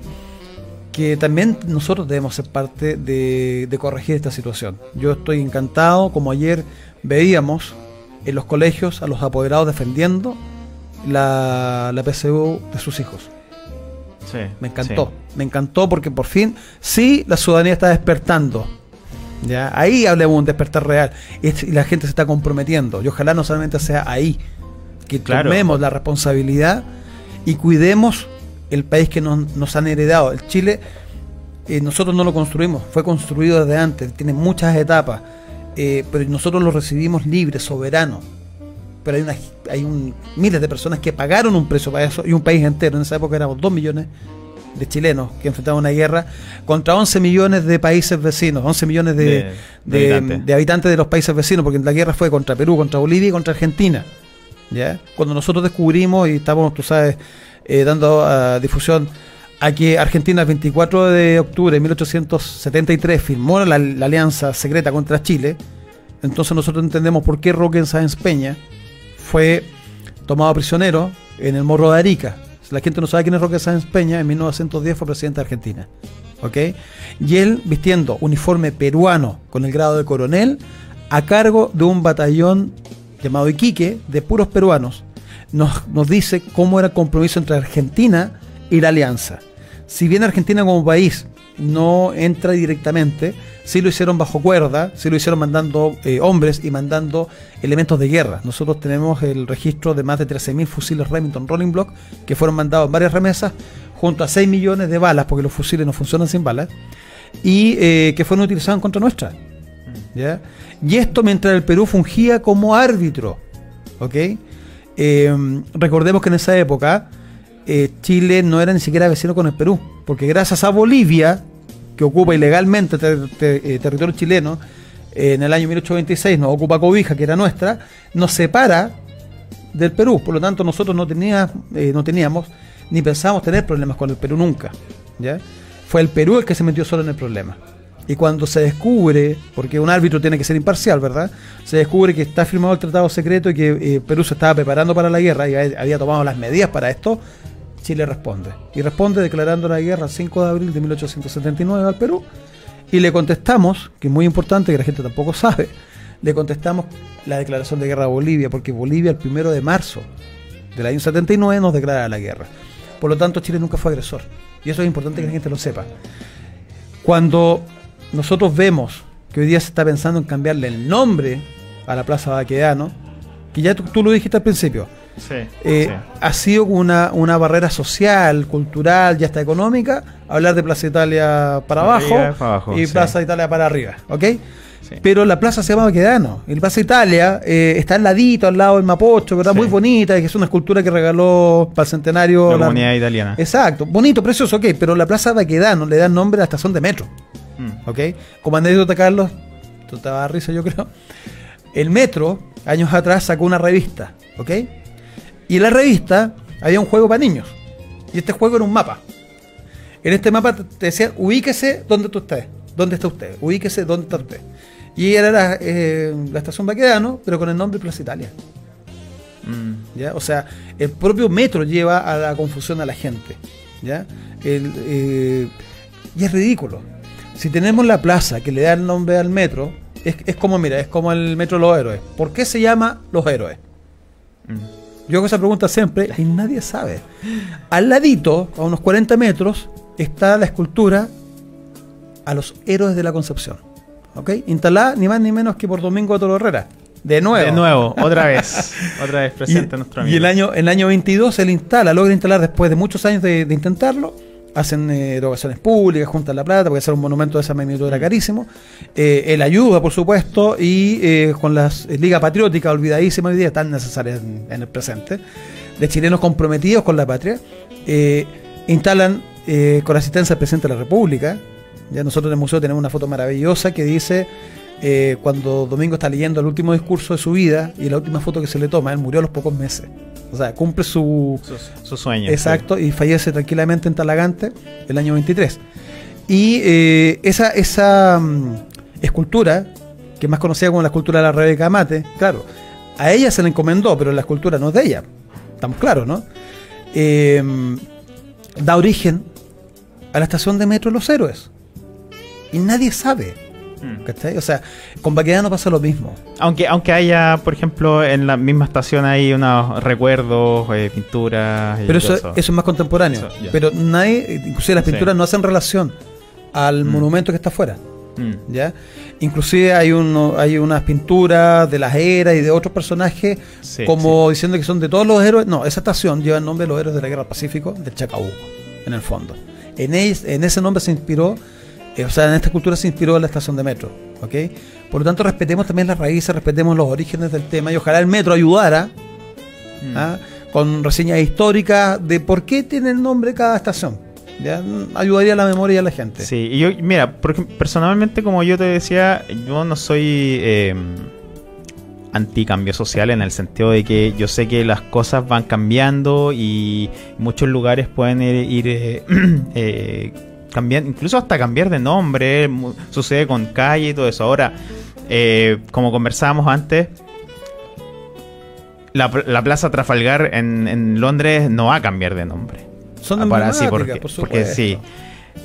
Speaker 2: que también nosotros debemos ser parte de, de, corregir esta situación. Yo estoy encantado, como ayer veíamos en los colegios a los apoderados defendiendo la, la PSU de sus hijos.
Speaker 1: Sí,
Speaker 2: me encantó, sí. me encantó porque por fin sí la ciudadanía está despertando. ¿ya? Ahí hablemos de un despertar real y la gente se está comprometiendo. Y ojalá no solamente sea ahí, que
Speaker 1: Claro.
Speaker 2: tomemos la responsabilidad y cuidemos el país que nos, nos han heredado. El Chile, eh, nosotros no lo construimos, fue construido desde antes, tiene muchas etapas, eh, pero nosotros lo recibimos libre, soberano. Pero hay, una, hay un, miles de personas que pagaron un precio para eso y un país entero. En esa época éramos 2 millones de chilenos que enfrentaban una guerra contra 11 millones de países vecinos, 11 millones de,
Speaker 1: De-
Speaker 2: de-
Speaker 1: de habitantes.
Speaker 2: de habitantes de los países vecinos, porque la guerra fue contra Perú, contra Bolivia y contra Argentina. ¿ya? Cuando nosotros descubrimos y estábamos, tú sabes, eh, dando ah, difusión a que Argentina el 24 de octubre de 1873 firmó la, la alianza secreta contra Chile, entonces nosotros entendemos por qué Roque Sáenz Peña fue tomado prisionero en el Morro de Arica. La gente no sabe quién es Roque Sáenz Peña, en 1910 fue presidente de Argentina. ¿Ok? Y él vistiendo uniforme peruano con el grado de coronel a cargo de un batallón llamado Iquique de puros peruanos, nos, nos dice cómo era el compromiso entre Argentina y la alianza. Si bien Argentina como país no entra directamente, sí lo hicieron bajo cuerda, sí lo hicieron mandando eh, hombres y mandando elementos de guerra. Nosotros tenemos el registro de más de 13.000 fusiles Remington Rolling Block que fueron mandados en varias remesas junto a 6 millones de balas, porque los fusiles no funcionan sin balas, y eh, que fueron utilizados en contra nuestra. ¿ya? Y esto mientras el Perú fungía como árbitro. ¿ok? Eh, recordemos que en esa época eh, Chile no era ni siquiera vecino con el Perú, porque gracias a Bolivia, que ocupa ilegalmente eh, territorio chileno, en el año 1826 nos ocupa Cobija, que era nuestra, nos separa del Perú. Por lo tanto, nosotros no, tenía, eh, no teníamos ni pensábamos tener problemas con el Perú nunca. ¿ya? Fue el Perú el que se metió solo en el problema. Y cuando se descubre, porque un árbitro tiene que ser imparcial, ¿verdad? Se descubre que está firmado el tratado secreto y que eh, Perú se estaba preparando para la guerra y había tomado las medidas para esto, Chile responde. Y responde declarando la guerra el 5 de abril de 1879 al Perú. Y le contestamos, que es muy importante, que la gente tampoco sabe, le contestamos la declaración de guerra a Bolivia, porque Bolivia el primero de marzo del año 79 nos declara la guerra. Por lo tanto, Chile nunca fue agresor. Y eso es importante que la gente lo sepa. Cuando nosotros vemos que hoy día se está pensando en cambiarle el nombre a la Plaza Baquedano, que ya tú lo dijiste al principio,
Speaker 1: Sí,
Speaker 2: eh,
Speaker 1: sí.
Speaker 2: ha sido una, una barrera social, cultural y hasta económica hablar de Plaza Italia para abajo, y
Speaker 1: sí.
Speaker 2: Plaza Italia para arriba, ¿ok? Pero la plaza se llama Baquedano. La Plaza Italia eh, está al ladito, al lado del Mapocho, ¿verdad? Muy bonita, que es una escultura que regaló para el centenario.
Speaker 1: La
Speaker 2: la-
Speaker 1: comunidad italiana.
Speaker 2: Exacto, bonito, precioso, ok, pero la Plaza Baquedano le da nombre a la estación de metro.
Speaker 1: Mm.
Speaker 2: ¿ok? Como anécdota, Carlos, tú te vas a risa, yo creo. El Metro, años atrás, sacó una revista, ¿ok? Y en la revista había un juego para niños. Y este juego era un mapa. En este mapa te decía, ubíquese donde tú estés. ¿Dónde está usted? Ubíquese donde está usted. Y era la, eh, la estación Baquedano, pero con el nombre Plaza Italia.
Speaker 1: Mm.
Speaker 2: ¿ya? O sea, el propio metro lleva a la confusión a la gente, ¿ya? El, eh, y es ridículo. Si tenemos la plaza que le da el nombre al metro, es, es como, mira, es como el metro Los Héroes. ¿Por qué se llama Los Héroes?
Speaker 1: Mm.
Speaker 2: Yo hago esa pregunta siempre y nadie sabe. Al ladito, a unos 40 metros, está la escultura a los héroes de la Concepción. ¿Ok? Instalada ni más ni menos que por Domingo Toro Herrera. De nuevo.
Speaker 1: De nuevo, otra vez. Otra vez presente
Speaker 2: Y-
Speaker 1: nuestro
Speaker 2: Y
Speaker 1: amigo.
Speaker 2: el año, el año 22 él instala, logra instalar después de muchos años de, de intentarlo. Hacen eh, erogaciones públicas, juntan la plata, porque hacer un monumento de esa magnitud era carísimo. Eh, él ayuda, por supuesto, y eh, con las eh, Liga Patriótica, olvidadísima hoy día, tan necesarias en, en el presente, de chilenos comprometidos con la patria, eh, instalan con la asistencia del presidente de la República. Ya nosotros en el museo tenemos una foto maravillosa que dice cuando Domingo está leyendo el último discurso de su vida y la última foto que se le toma, él murió a los pocos meses. O sea, cumple su,
Speaker 1: su, sueño.
Speaker 2: Exacto, y fallece tranquilamente en Talagante el año 23. Y eh, esa, esa mm, escultura, que es más conocida como la escultura de la Rebeca Mate, claro, a ella se le encomendó, pero la escultura no es de ella. Estamos claros, ¿no? Eh, da origen a la estación de metro Los Héroes. Y nadie sabe. Mm. ¿Cachai? O sea, con Baquedano pasa lo mismo.
Speaker 1: Aunque, aunque haya, por ejemplo, en la misma estación hay unos recuerdos, eh, pinturas.
Speaker 2: Pero eso, eso. es más contemporáneo. pero nadie, inclusive las pinturas no hacen relación al mm. monumento que está afuera. Mm. ¿Ya? Inclusive hay uno, hay unas pinturas de las eras y de otros personajes como diciendo que son de todos los héroes. No, esa estación lleva el nombre de los héroes de la Guerra del Pacífico, del Chacabuco, en el fondo. En, en ese nombre se inspiró, o sea, en esta cultura se inspiró la estación de metro. ¿ok? Por lo tanto, respetemos también las raíces, respetemos los orígenes del tema y ojalá el metro ayudara mm. ¿ah? con reseñas históricas de por qué tiene el nombre cada estación. ¿ya? ayudaría a la memoria de la gente.
Speaker 1: Sí, y yo, mira, porque personalmente, como yo te decía, yo no soy eh, anticambio social en el sentido de que yo sé que las cosas van cambiando y muchos lugares pueden ir, eh, eh, cambiando, incluso hasta cambiar de nombre, sucede con calle y todo eso. Ahora, eh, como conversábamos antes, la, Plaza Trafalgar en, en Londres no va a cambiar de nombre.
Speaker 2: Son ah, para, sí, porque,
Speaker 1: porque sí.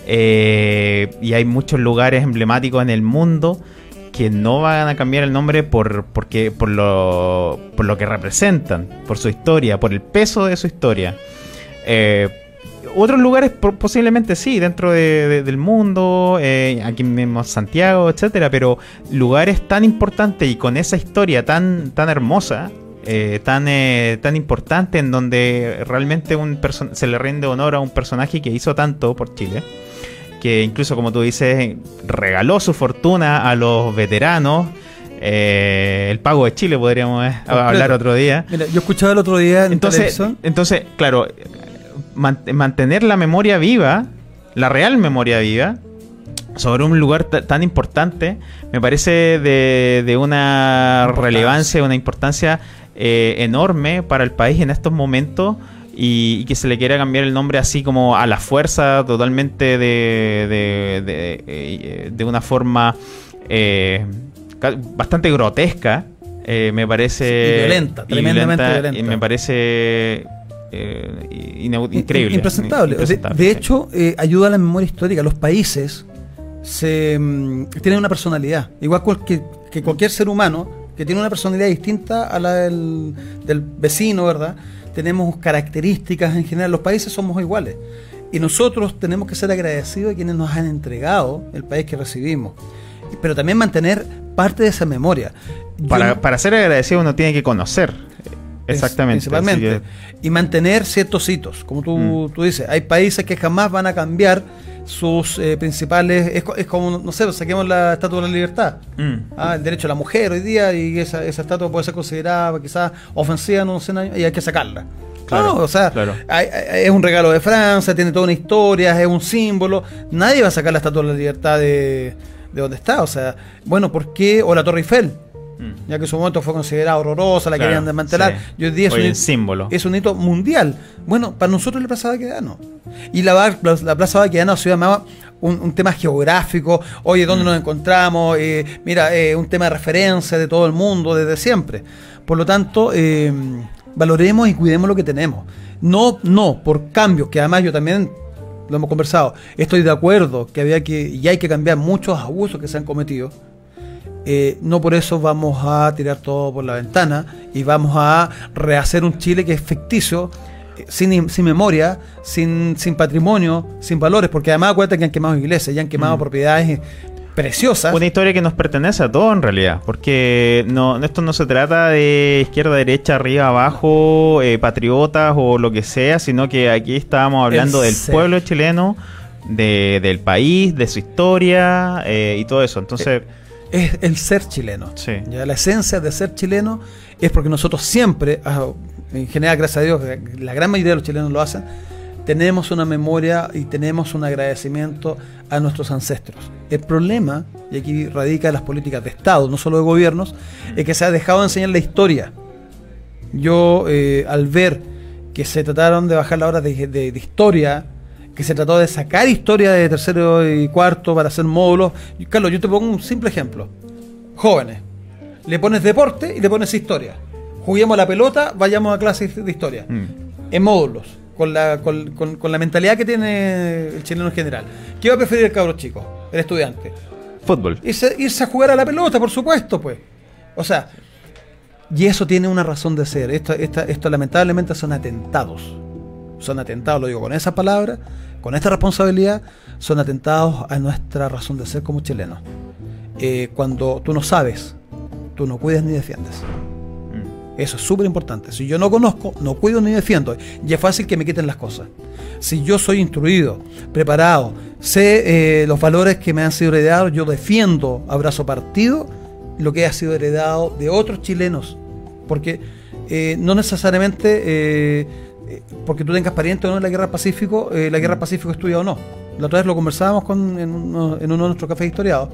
Speaker 1: Eh, y hay muchos lugares emblemáticos en el mundo que no van a cambiar el nombre por, porque, por, lo, por lo que representan, por su historia, por el peso de su historia. Eh, otros lugares posiblemente sí, dentro del mundo, eh, aquí mismo Santiago, etcétera, pero lugares tan importantes y con esa historia tan, tan hermosa, eh, tan, eh, tan importante en donde realmente un se le rinde honor a un personaje que hizo tanto por Chile, que incluso como tú dices, regaló su fortuna a los veteranos. Eh, el pago de Chile podríamos hablar otro día.
Speaker 2: Mira, yo escuchaba el otro día en
Speaker 1: entonces, entonces claro, mantener la memoria viva, la real memoria viva, sobre un lugar tan importante, me parece de, de una relevancia, una importancia eh, enorme para el país en estos momentos y, que se le quiera cambiar el nombre así como a la fuerza, totalmente de, de, eh, una forma eh, bastante grotesca. me parece.
Speaker 2: violenta, tremendamente violenta.
Speaker 1: Y me parece. Increíble.
Speaker 2: Impresentable. de, hecho, ayuda a la memoria histórica. Los países se, mm, tienen una personalidad. Igual que, que cualquier ser humano, que tiene una personalidad distinta a la del, vecino, ¿verdad? Tenemos características en general, los países somos iguales. Y nosotros tenemos que ser agradecidos a quienes nos han entregado el país que recibimos. Pero también mantener parte de esa memoria.
Speaker 1: Para, ser agradecido uno tiene que conocer. Exactamente.
Speaker 2: principalmente. Y mantener ciertos hitos. Como tú, mm. tú dices, hay países que jamás van a cambiar sus eh, principales. Es, como, no sé, saquemos la estatua de la libertad. Mm. Ah, el derecho a la mujer hoy día, y esa, esa estatua puede ser considerada quizás ofensiva no sé, y hay que sacarla. Claro, o sea, es un regalo de Francia, tiene toda una historia, es un símbolo. Nadie va a sacar la estatua de la libertad de, de donde está. O sea, bueno, ¿por qué? O la Torre Eiffel. Mm. Ya que en su momento fue considerada horrorosa, la querían desmantelar.
Speaker 1: Y hoy día es un, símbolo.
Speaker 2: es un hito mundial. Bueno, para nosotros la Plaza Baquedano. Y la, la Plaza Baquedano se llamaba un, un, tema geográfico. Oye, ¿dónde mm. nos encontramos? Eh, mira, eh, un tema de referencia de todo el mundo desde siempre. Por lo tanto, eh, valoremos y cuidemos lo que tenemos. No, no, por cambios, que además yo también lo hemos conversado. Estoy de acuerdo que había que y hay que cambiar muchos abusos que se han cometido eh, no por eso vamos a tirar todo por la ventana y vamos a rehacer un Chile que es ficticio, eh, sin, sin memoria, sin, sin patrimonio, sin valores, porque además acuérdate que han quemado iglesias, ya han quemado mm. propiedades preciosas.
Speaker 1: Una historia que nos pertenece a todos en realidad, porque no, esto no se trata de izquierda, derecha, arriba, abajo, eh, patriotas o lo que sea, sino que aquí estábamos hablando del pueblo chileno, de, del país, de su historia y todo eso. Entonces
Speaker 2: es el ser chileno. ¿ya? La esencia de ser chileno es porque nosotros siempre, ah, en general, gracias a Dios, la gran mayoría de los chilenos lo hacen, tenemos una memoria y tenemos un agradecimiento a nuestros ancestros. El problema, y aquí radica las políticas de Estado, no solo de gobiernos, es que se ha dejado de enseñar la historia. Yo, eh, al ver que se trataron de bajar la hora de, de historia, que se trató de sacar historia de tercero y cuarto para hacer módulos. Carlos, yo te pongo un simple ejemplo. Jóvenes, le pones deporte y le pones historia. Juguemos a la pelota, vayamos a clases de historia.
Speaker 1: Mm.
Speaker 2: En módulos, con la, con, con- con la mentalidad que tiene el chileno en general. ¿Qué va a preferir el cabro chico, el estudiante?
Speaker 1: Fútbol.
Speaker 2: Irse, irse a jugar a la pelota, por supuesto, pues. O sea, y eso tiene una razón de ser. Esto, esta- esto lamentablemente son atentados. Son atentados, lo digo con esa palabra, con esta responsabilidad, son atentados a nuestra razón de ser como chilenos. Eh, cuando tú no sabes, tú no cuidas ni defiendes.
Speaker 1: Mm.
Speaker 2: Eso es súper importante. Si yo no conozco, no cuido ni defiendo. Y es fácil que me quiten las cosas. Si yo soy instruido, preparado, sé eh, los valores que me han sido heredados, yo defiendo, abrazo partido, lo que ha sido heredado de otros chilenos. Porque eh, no necesariamente eh, porque tú tengas parientes o no en la guerra del Pacífico, eh, la guerra del Pacífico es tuya o no. La otra vez lo conversábamos con, en, uno, en uno de nuestros cafés historiados.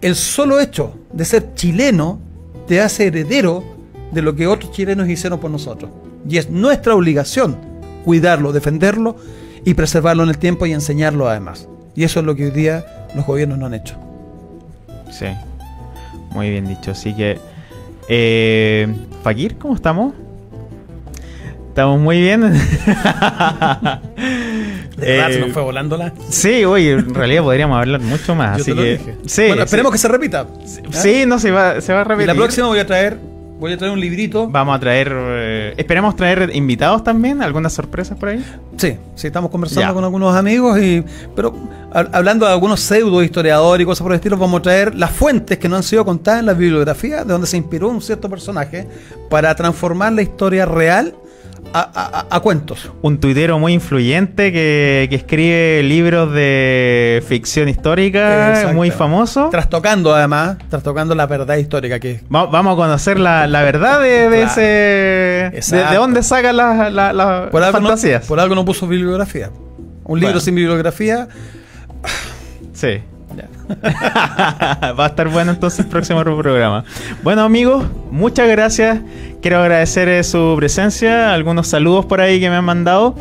Speaker 2: El solo hecho de ser chileno te hace heredero de lo que otros chilenos hicieron por nosotros. Y es nuestra obligación cuidarlo, defenderlo y preservarlo en el tiempo y enseñarlo además. Y eso es lo que hoy día los gobiernos no han hecho.
Speaker 1: Sí. Muy bien dicho. Así que. Eh, Fakir, ¿cómo estamos? Estamos muy bien.
Speaker 2: De verdad,
Speaker 1: Eh,
Speaker 2: se nos fue volando la.
Speaker 1: Sí, oye, en realidad podríamos hablar mucho más.
Speaker 2: Yo
Speaker 1: así
Speaker 2: te lo
Speaker 1: que.
Speaker 2: dije.
Speaker 1: Sí,
Speaker 2: bueno, esperemos
Speaker 1: sí.
Speaker 2: que se repita.
Speaker 1: Sí, no se va, se va a
Speaker 2: Y
Speaker 1: repetir.
Speaker 2: la próxima voy a traer, voy a traer un librito.
Speaker 1: Vamos a traer. eh, esperemos traer invitados también. ¿Algunas sorpresas por ahí?
Speaker 2: Sí, sí, estamos conversando
Speaker 1: Ya.
Speaker 2: con algunos amigos y. Pero ha- hablando de algunos pseudo historiadores y cosas por el estilo, vamos a traer las fuentes que no han sido contadas en la bibliografía de donde se inspiró un cierto personaje para transformar la historia real a, a- a- a cuentos.
Speaker 1: Un tuitero muy influyente que, que escribe libros de ficción histórica,
Speaker 2: Exacto.
Speaker 1: muy famoso.
Speaker 2: Trastocando además, trastocando la verdad histórica que.
Speaker 1: Va- vamos a conocer la, la verdad de, de
Speaker 2: Claro.
Speaker 1: ese. De, dónde saca las la, la
Speaker 2: Por algo, no,
Speaker 1: fantasías.
Speaker 2: por algo no puso bibliografía. Un libro
Speaker 1: Bueno.
Speaker 2: sin bibliografía.
Speaker 1: Sí. Va a estar bueno entonces el próximo programa. Bueno amigos, muchas gracias. Quiero agradecer eh, su presencia, algunos saludos por ahí que me han mandado.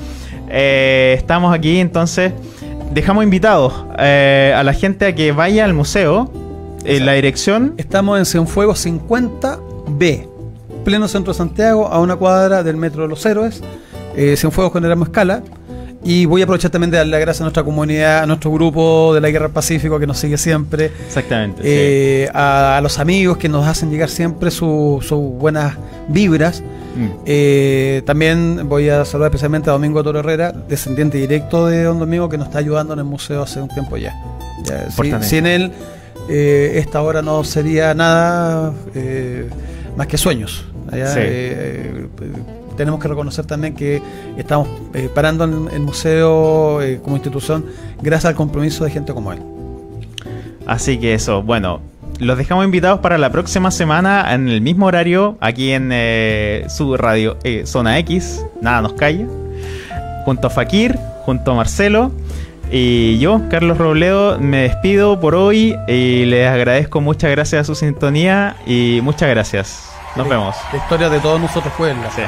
Speaker 1: Eh, estamos aquí entonces. Dejamos invitados eh, a la gente a que vaya al museo. En la dirección.
Speaker 2: Estamos en Cienfuegos 50B, pleno centro de Santiago, a una cuadra del Metro de los Héroes. Cienfuegos con Erasmo Escala. Y voy a aprovechar también de darle las gracias a nuestra comunidad, a nuestro grupo de la Guerra del Pacífico que nos sigue siempre,
Speaker 1: Exactamente. sí.
Speaker 2: eh, a, a los amigos que nos hacen llegar siempre su- sus buenas vibras.
Speaker 1: Mm.
Speaker 2: Eh, también voy a saludar especialmente a Domingo Toro Herrera, descendiente directo de Don Domingo, que nos está ayudando en el museo hace un tiempo ya. Sin él, eh, esta hora no sería nada eh, más que sueños.
Speaker 1: Sí.
Speaker 2: Tenemos que reconocer también que estamos eh, parando en el museo eh, como institución gracias al compromiso de gente como él.
Speaker 1: Así que eso, bueno, los dejamos invitados para la próxima semana en el mismo horario, aquí en eh, su radio eh, Zona X, nada nos calla, junto a Fakir, junto a Marcelo. Y yo, Carlos Robledo, me despido por hoy y les agradezco muchas gracias a su sintonía y muchas gracias. Nos vemos.
Speaker 2: La historia de todos nosotros fue él.
Speaker 1: Sí.